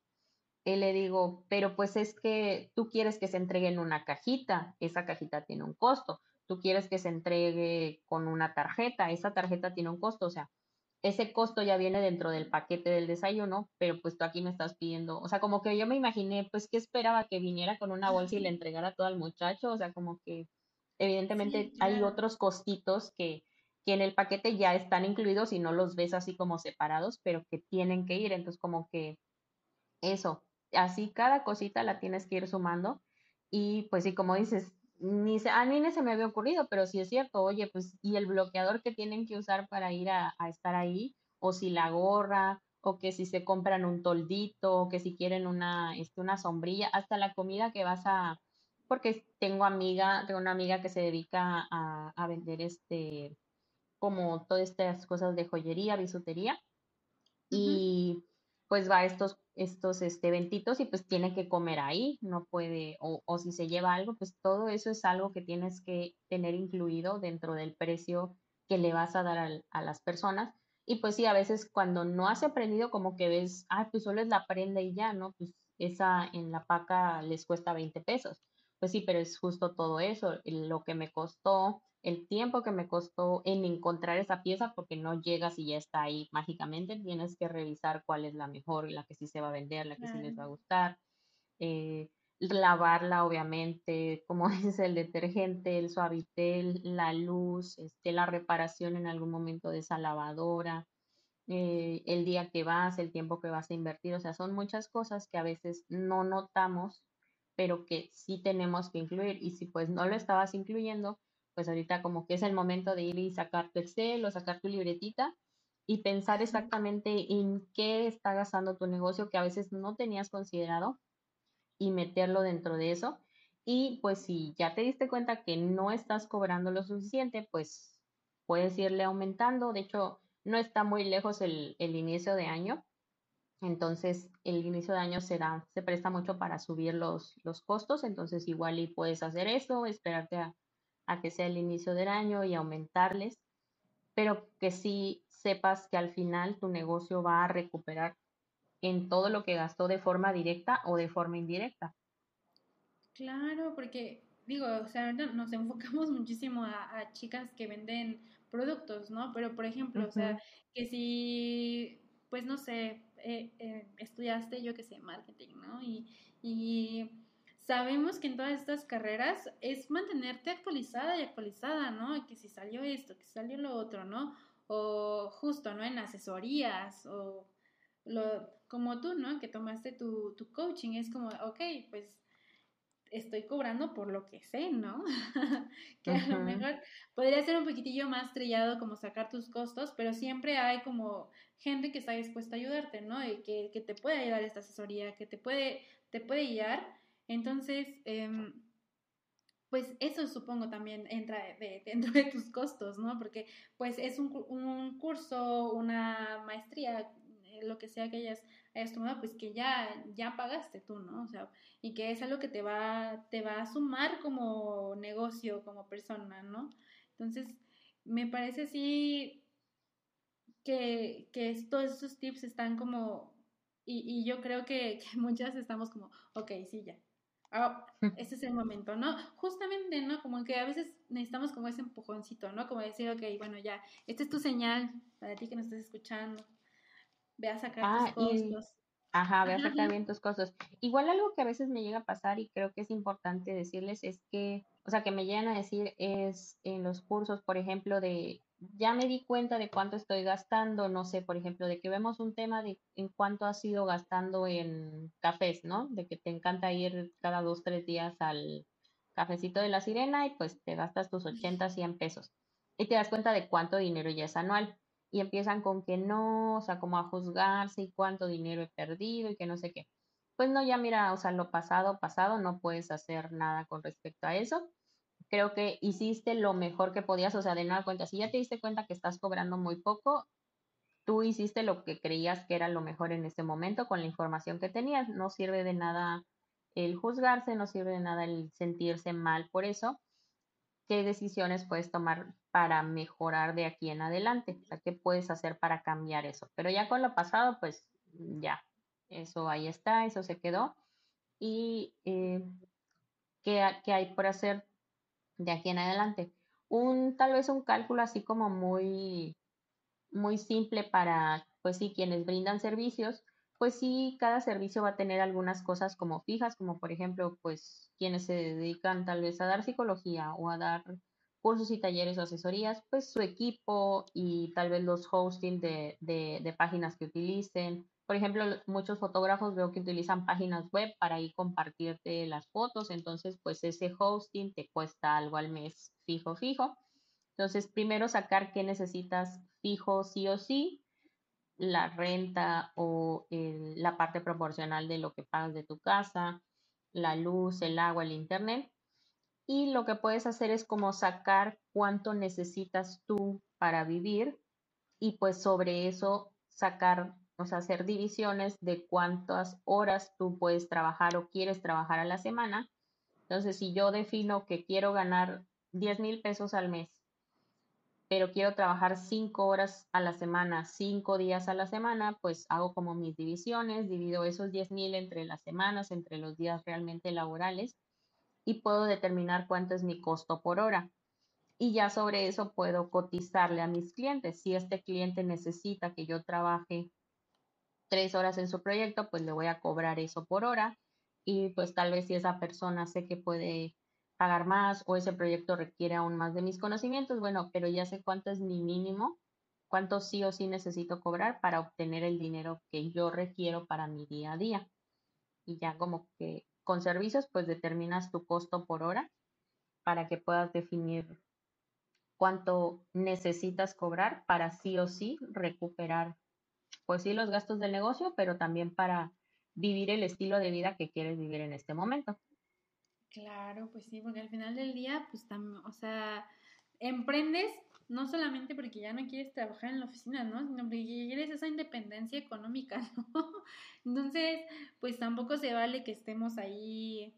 Y le digo, pero pues es que tú quieres que se entregue en una cajita, esa cajita tiene un costo. Tú quieres que se entregue con una tarjeta, esa tarjeta tiene un costo, o sea, ese costo ya viene dentro del paquete del desayuno, pero pues tú aquí me estás pidiendo, o sea, como que yo me imaginé, pues que esperaba que viniera con una bolsa y le entregara todo al muchacho, o sea, como que Evidentemente hay otros costitos que, que en el paquete ya están incluidos y no los ves así como separados, pero que tienen que ir. Entonces, como que eso, así cada cosita la tienes que ir sumando. Y pues sí, como dices, ni se, a mí ni se me había ocurrido, pero sí es cierto, oye, pues, y el bloqueador que tienen que usar para ir a, a estar ahí, o si la gorra, o que si se compran un toldito, o que si quieren una, este, una sombrilla, hasta la comida que vas a, porque tengo amiga, tengo una amiga que se dedica a, vender este, como todas estas cosas de joyería, bisutería, y pues va a estos, estos este, eventitos y pues tiene que comer ahí, no puede, o, o si se lleva algo, pues todo eso es algo que tienes que tener incluido dentro del precio que le vas a dar a las personas. Y pues sí, a veces cuando no has aprendido, como que ves, ah, pues solo es la prenda y ya, ¿no? Pues esa en la paca les cuesta 20 pesos. Pues sí, pero es justo todo eso, lo que me costó, el tiempo que me costó en encontrar esa pieza, porque no llegas y ya está ahí mágicamente, tienes que revisar cuál es la mejor, la que sí se va a vender, la que sí les va a gustar. Eh, lavarla, obviamente, como dices, el detergente, el suavitel, la luz, este, la reparación en algún momento de esa lavadora, eh, el día que vas, el tiempo que vas a invertir, o sea, son muchas cosas que a veces no notamos pero que sí tenemos que incluir. Y si pues no lo estabas incluyendo, pues ahorita como que es el momento de ir y sacar tu Excel o sacar tu libretita y pensar exactamente en qué está gastando tu negocio que a veces no tenías considerado y meterlo dentro de eso. Y pues si ya te diste cuenta que no estás cobrando lo suficiente, pues puedes irle aumentando. De hecho, no está muy lejos el, el inicio de año entonces, el inicio de año será, se presta mucho para subir los, los costos, entonces igual y puedes hacer eso, esperarte a, a que sea el inicio del año y aumentarles, pero que sí sepas que al final tu negocio va a recuperar en todo lo que gastó de forma directa o de forma indirecta. Claro, porque digo, o sea, nos enfocamos muchísimo a, chicas que venden productos, ¿no? Pero, por ejemplo, o sea, que si, pues no sé, eh, eh, estudiaste, yo que sé, marketing, ¿no? Y, y sabemos que en todas estas carreras es mantenerte actualizada y actualizada, ¿no? Que si salió esto, que salió lo otro, ¿no? O justo, ¿no? En asesorías o lo, como tú, ¿no? Que tomaste tu, tu coaching, es como, ok, pues estoy cobrando por lo que sé, ¿no? que a lo mejor podría ser un poquitillo más trillado como sacar tus costos, pero siempre hay como gente que está dispuesta a ayudarte, ¿no? Y que, que te puede ayudar esta asesoría, que te puede, te puede guiar. Entonces, em, pues eso supongo también entra dentro de tus costos, ¿no? Porque pues es un, un curso, una maestría, eh, lo que sea que hayas tomado, pues que ya, ya pagaste tú, ¿no? O sea, y que es algo que te va, te va a sumar como negocio, como persona, ¿no? Entonces, me parece así que, que todos esos tips están como, y, y yo creo que, que, muchas estamos como, ok, sí, ya. Ah, ese es el momento, ¿no? Justamente, ¿no? Como que a veces necesitamos como ese empujoncito, ¿no? Como decir, ok, bueno, ya, esta es tu señal para ti que nos estás escuchando ve a sacar tus ah, costos. ajá, ve a sacar bien tus costos. Igual algo que a veces me llega a pasar y creo que es importante decirles es que, o sea, que me llegan a decir es en los cursos, por ejemplo, de ya me di cuenta de cuánto estoy gastando, no sé, por ejemplo, de que vemos un tema de en cuánto has ido gastando en cafés, ¿no? De que te encanta ir cada dos, tres días al cafecito de la sirena y pues te gastas tus 80, 100 pesos. Y te das cuenta de cuánto dinero ya es anual y empiezan con que no, o sea, como a juzgarse y cuánto dinero he perdido y que no sé qué. Pues no, ya mira, o sea, lo pasado, pasado, no puedes hacer nada con respecto a eso. Creo que hiciste lo mejor que podías, o sea, de nada cuenta, si ya te diste cuenta que estás cobrando muy poco, tú hiciste lo que creías que era lo mejor en ese momento con la información que tenías. No sirve de nada el juzgarse, no sirve de nada el sentirse mal por eso. ¿Qué decisiones puedes tomar para mejorar de aquí en adelante. O sea, ¿qué puedes hacer para cambiar eso? Pero ya con lo pasado, pues ya, eso ahí está, eso se quedó. ¿Y eh, ¿qué, hay por hacer de aquí en adelante? Un, tal vez un cálculo así como muy, muy simple para, pues sí, quienes brindan servicios, pues sí, cada servicio va a tener algunas cosas como fijas, como por ejemplo, pues quienes se dedican tal vez a dar psicología o a dar cursos y talleres o asesorías, pues su equipo y tal vez los hosting de, de, páginas que utilicen. Por ejemplo, muchos fotógrafos veo que utilizan páginas web para ir compartirte las fotos, entonces pues ese hosting te cuesta algo al mes fijo, fijo. Entonces, primero sacar qué necesitas fijo sí o sí, la renta o la parte proporcional de lo que pagas de tu casa, la luz, el agua, el internet y lo que puedes hacer es como sacar cuánto necesitas tú para vivir y pues sobre eso sacar, o sea, hacer divisiones de cuántas horas tú puedes trabajar o quieres trabajar a la semana. Entonces, si yo defino que quiero ganar 10 mil pesos al mes, pero quiero trabajar 5 horas a la semana, 5 días a la semana, pues hago como mis divisiones, divido esos 10 mil entre las semanas, entre los días realmente laborales y puedo determinar cuánto es mi costo por hora. Y ya sobre eso puedo cotizarle a mis clientes. Si este cliente necesita que yo trabaje tres horas en su proyecto, pues le voy a cobrar eso por hora. Y pues tal vez si esa persona sé que puede pagar más o ese proyecto requiere aún más de mis conocimientos, bueno, pero ya sé cuánto es mi mínimo, cuánto sí o sí necesito cobrar para obtener el dinero que yo requiero para mi día a día. Y ya como que con servicios, pues determinas tu costo por hora para que puedas definir cuánto necesitas cobrar para sí o sí recuperar, pues sí, los gastos del negocio, pero también para vivir el estilo de vida que quieres vivir en este momento. Claro, pues sí, porque al final del día, pues también, o sea, emprendes no solamente porque ya no quieres trabajar en la oficina, ¿no? Sino porque quieres esa independencia económica, ¿no? Entonces, pues tampoco se vale que estemos ahí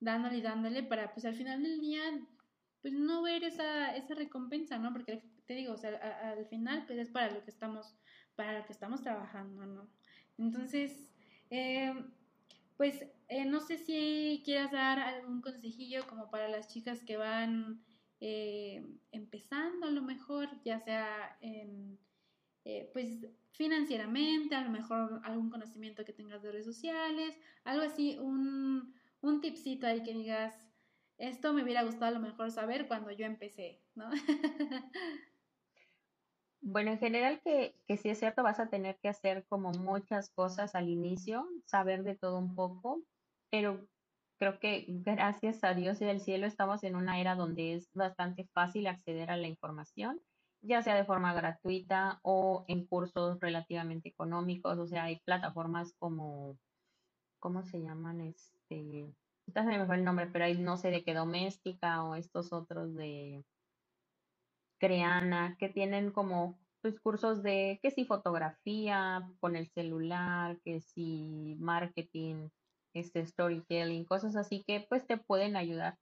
dándole y dándole para, pues al final del día, pues no ver esa, esa recompensa, ¿no? Porque te digo, o sea, al final, pues es para lo que estamos, para lo que estamos trabajando, ¿no? Entonces, eh, pues eh, no sé si quieras dar algún consejillo como para las chicas que van eh, empezando a lo mejor, ya sea en, eh, pues financieramente, a lo mejor algún conocimiento que tengas de redes sociales, algo así, un, un tipcito ahí que digas, esto me hubiera gustado a lo mejor saber cuando yo empecé, ¿no? Bueno, en general que, que es cierto, vas a tener que hacer como muchas cosas al inicio, saber de todo un poco, pero creo que gracias a Dios y al cielo estamos en una era donde es bastante fácil acceder a la información, ya sea de forma gratuita o en cursos relativamente económicos, o sea, hay plataformas como, ¿cómo se llaman? Este, se me fue el nombre, pero hay no sé de qué doméstica o estos otros de Creana, que tienen como pues, cursos de que si fotografía con el celular, que si marketing, este storytelling, cosas así que pues te pueden ayudar.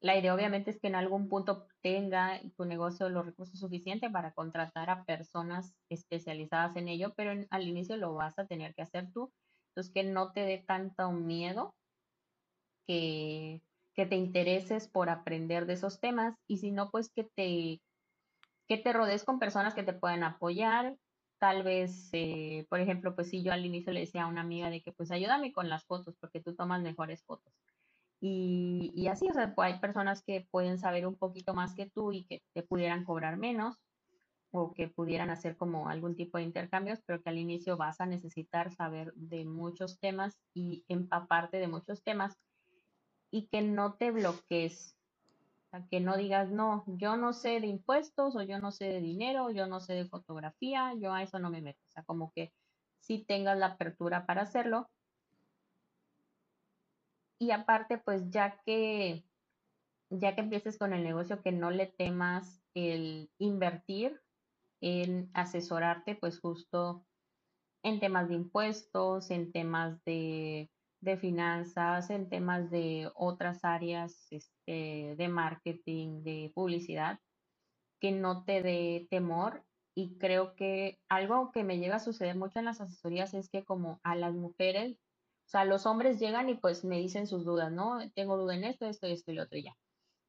La idea obviamente es que en algún punto tenga tu negocio los recursos suficientes para contratar a personas especializadas en ello, pero al inicio lo vas a tener que hacer tú. Entonces que no te dé tanto miedo que, que te intereses por aprender de esos temas y si no, pues que te, que te rodees con personas que te puedan apoyar. Tal vez, eh, por ejemplo, pues si yo al inicio le decía a una amiga de que pues ayúdame con las fotos porque tú tomas mejores fotos. Y, y así, o sea, pues hay personas que pueden saber un poquito más que tú y que te pudieran cobrar menos o que pudieran hacer como algún tipo de intercambios, pero que al inicio vas a necesitar saber de muchos temas y empaparte de muchos temas y que no te bloquees, que no digas, no, yo no sé de impuestos o yo no sé de dinero, yo no sé de fotografía, yo a eso no me meto. O sea, como que sí tengas la apertura para hacerlo. Y aparte, pues ya que ya que empieces con el negocio, que no le temas el invertir en asesorarte, pues justo en temas de impuestos, en temas de de finanzas, en temas de otras áreas este, de marketing, de publicidad, que no te dé temor. Y creo que algo que me llega a suceder mucho en las asesorías es que como a las mujeres, o sea, los hombres llegan y pues me dicen sus dudas, ¿no? Tengo duda en esto, esto, esto y lo otro y ya.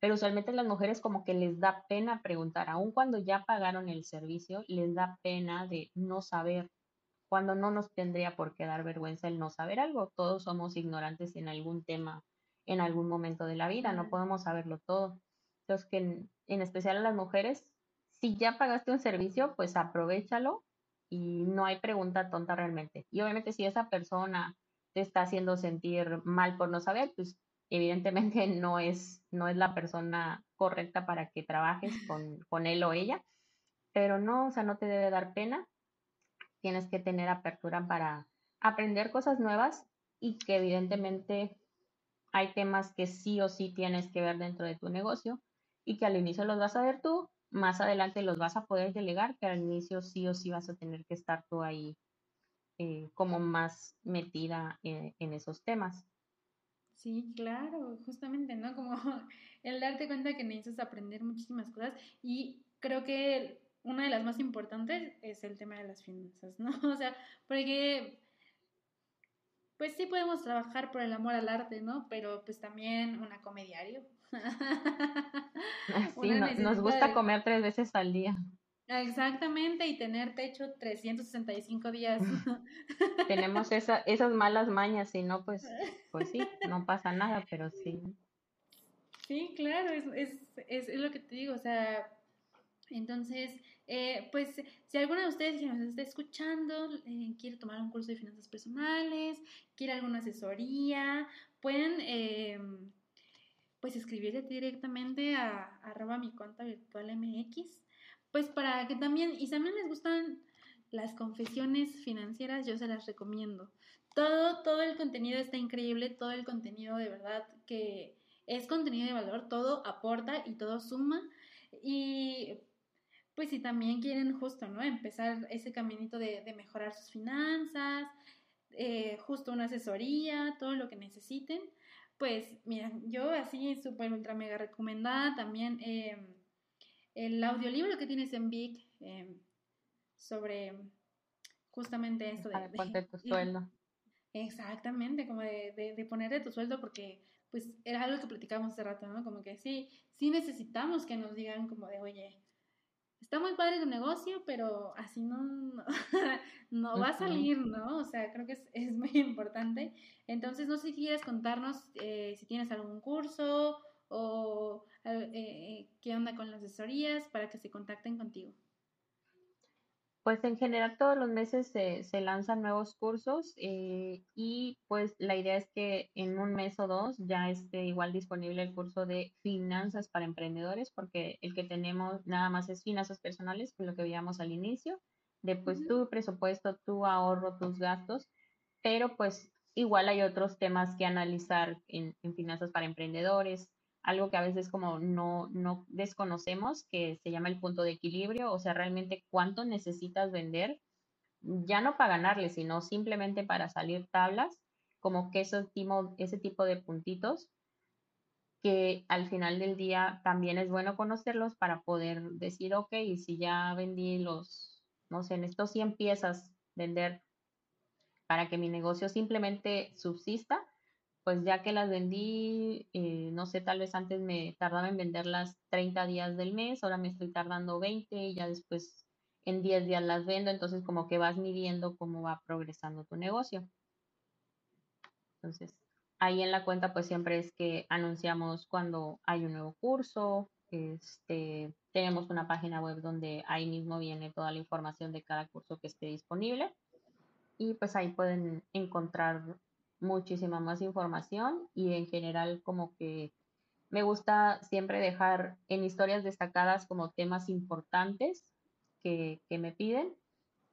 Pero usualmente las mujeres como que les da pena preguntar, aun cuando ya pagaron el servicio, les da pena de no saber cuando no nos tendría por qué dar vergüenza el no saber algo. Todos somos ignorantes en algún tema, en algún momento de la vida, no podemos saberlo todo. Entonces, que en, especial a las mujeres, si ya pagaste un servicio, pues aprovechalo y no hay pregunta tonta realmente. Y obviamente si esa persona te está haciendo sentir mal por no saber, pues evidentemente no es, no es la persona correcta para que trabajes con, con él o ella, pero no, o sea, no te debe dar pena tienes que tener apertura para aprender cosas nuevas y que evidentemente hay temas que sí o sí tienes que ver dentro de tu negocio y que al inicio los vas a ver tú, más adelante los vas a poder delegar, que al inicio sí o sí vas a tener que estar tú ahí eh, como más metida en, en esos temas. Sí, claro, justamente, ¿no? Como el darte cuenta que necesitas aprender muchísimas cosas y creo que una de las más importantes es el tema de las finanzas, ¿no? O sea, porque pues sí podemos trabajar por el amor al arte, ¿no? Pero pues también una comediario. Sí, nos gusta comer tres veces al día. Exactamente, y tener techo 365 días. Tenemos esa, esas malas mañas, y no, pues, pues sí, no pasa nada, pero sí. Sí, claro, es, es, es lo que te digo, o sea, entonces, eh, pues si alguna de ustedes que nos está escuchando eh, quiere tomar un curso de finanzas personales, quiere alguna asesoría, pueden eh, pues escribirle directamente a, arroba mi cuenta virtual MX, pues para que también, y también les gustan las confesiones financieras, yo se las recomiendo. Todo, todo el contenido está increíble, todo el contenido de verdad que es contenido de valor, todo aporta y todo suma. Y pues si también quieren justo, ¿no? Empezar ese caminito de, mejorar sus finanzas, eh, justo una asesoría, todo lo que necesiten, pues mira, yo así súper ultra mega recomendada también em, el audiolibro que tienes en Vic em, sobre justamente esto de... tu sueldo. Exactamente, como de, de, de poner de tu sueldo porque pues era algo que platicábamos hace rato, ¿no? Como que sí, sí necesitamos que nos digan como de, oye, está muy padre tu negocio, pero así no, no, va a salir, ¿no? O sea, creo que es, es muy importante. Entonces, no sé si quieres contarnos eh, si tienes algún curso o eh, eh, qué onda con las asesorías para que se contacten contigo. Pues en general todos los meses se, se lanzan nuevos cursos eh, y pues la idea es que en un mes o dos ya esté igual disponible el curso de finanzas para emprendedores porque el que tenemos nada más es finanzas personales, lo que veíamos al inicio, de pues tu presupuesto, tu ahorro, tus gastos, pero pues igual hay otros temas que analizar en, en finanzas para emprendedores, algo que a veces como no, no desconocemos, que se llama el punto de equilibrio, o sea, realmente cuánto necesitas vender, ya no para ganarle, sino simplemente para salir tablas, como que ese tipo, ese tipo de puntitos, que al final del día también es bueno conocerlos para poder decir, ok, si ya vendí los, no sé, en estos 100 piezas, vender para que mi negocio simplemente subsista, pues ya que las vendí, eh, no sé, tal vez antes me tardaba en venderlas 30 días del mes, ahora me estoy tardando 20 y ya después en 10 días las vendo, entonces como que vas midiendo cómo va progresando tu negocio. Entonces, ahí en la cuenta pues siempre es que anunciamos cuando hay un nuevo curso, este, tenemos una página web donde ahí mismo viene toda la información de cada curso que esté disponible y pues ahí pueden encontrar muchísima más información y en general como que me gusta siempre dejar en historias destacadas como temas importantes que, me piden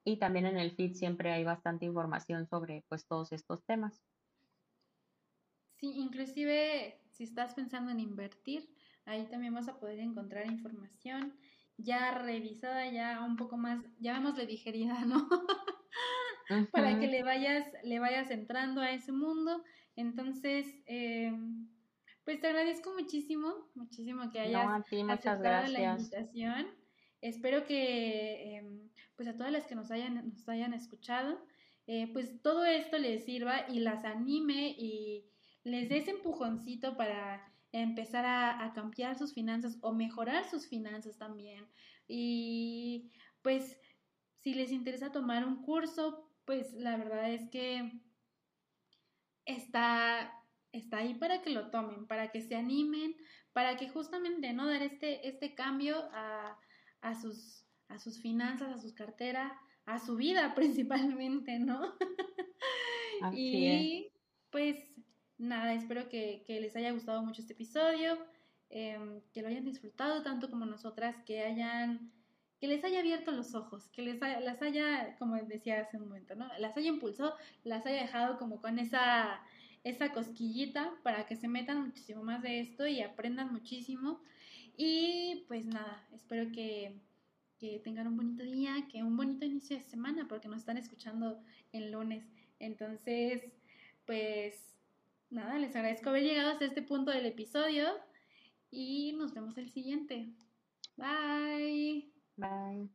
y también en el feed siempre hay bastante información sobre pues todos estos temas. Sí, inclusive si estás pensando en invertir, ahí también vas a poder encontrar información ya revisada, ya un poco más, llamémosle digerida, ¿no? para que le vayas, le vayas entrando a ese mundo. Entonces, eh, pues te agradezco muchísimo, muchísimo que hayas aceptado la invitación. Espero que, em, pues a todas las que nos hayan, nos hayan escuchado, eh, pues todo esto les sirva y las anime y les dé ese empujoncito para empezar a, a cambiar sus finanzas o mejorar sus finanzas también. Y pues si les interesa tomar un curso, pues la verdad es que está, está ahí para que lo tomen, para que se animen, para que justamente, ¿no? Dar este, este cambio a, a, sus, a sus finanzas, a sus carteras, a su vida principalmente, ¿no? y pues nada, espero que, que, les haya gustado mucho este episodio, eh, que lo hayan disfrutado tanto como nosotras, que hayan que les haya abierto los ojos, que les haya, las haya, como decía hace un momento, ¿no? Las haya impulsado, las haya dejado como con esa, esa cosquillita para que se metan muchísimo más de esto y aprendan muchísimo. Y pues nada, espero que, que tengan un bonito día, que un bonito inicio de semana, porque nos están escuchando el lunes. Entonces, pues nada, les agradezco haber llegado hasta este punto del episodio y nos vemos el siguiente. Bye. Bye.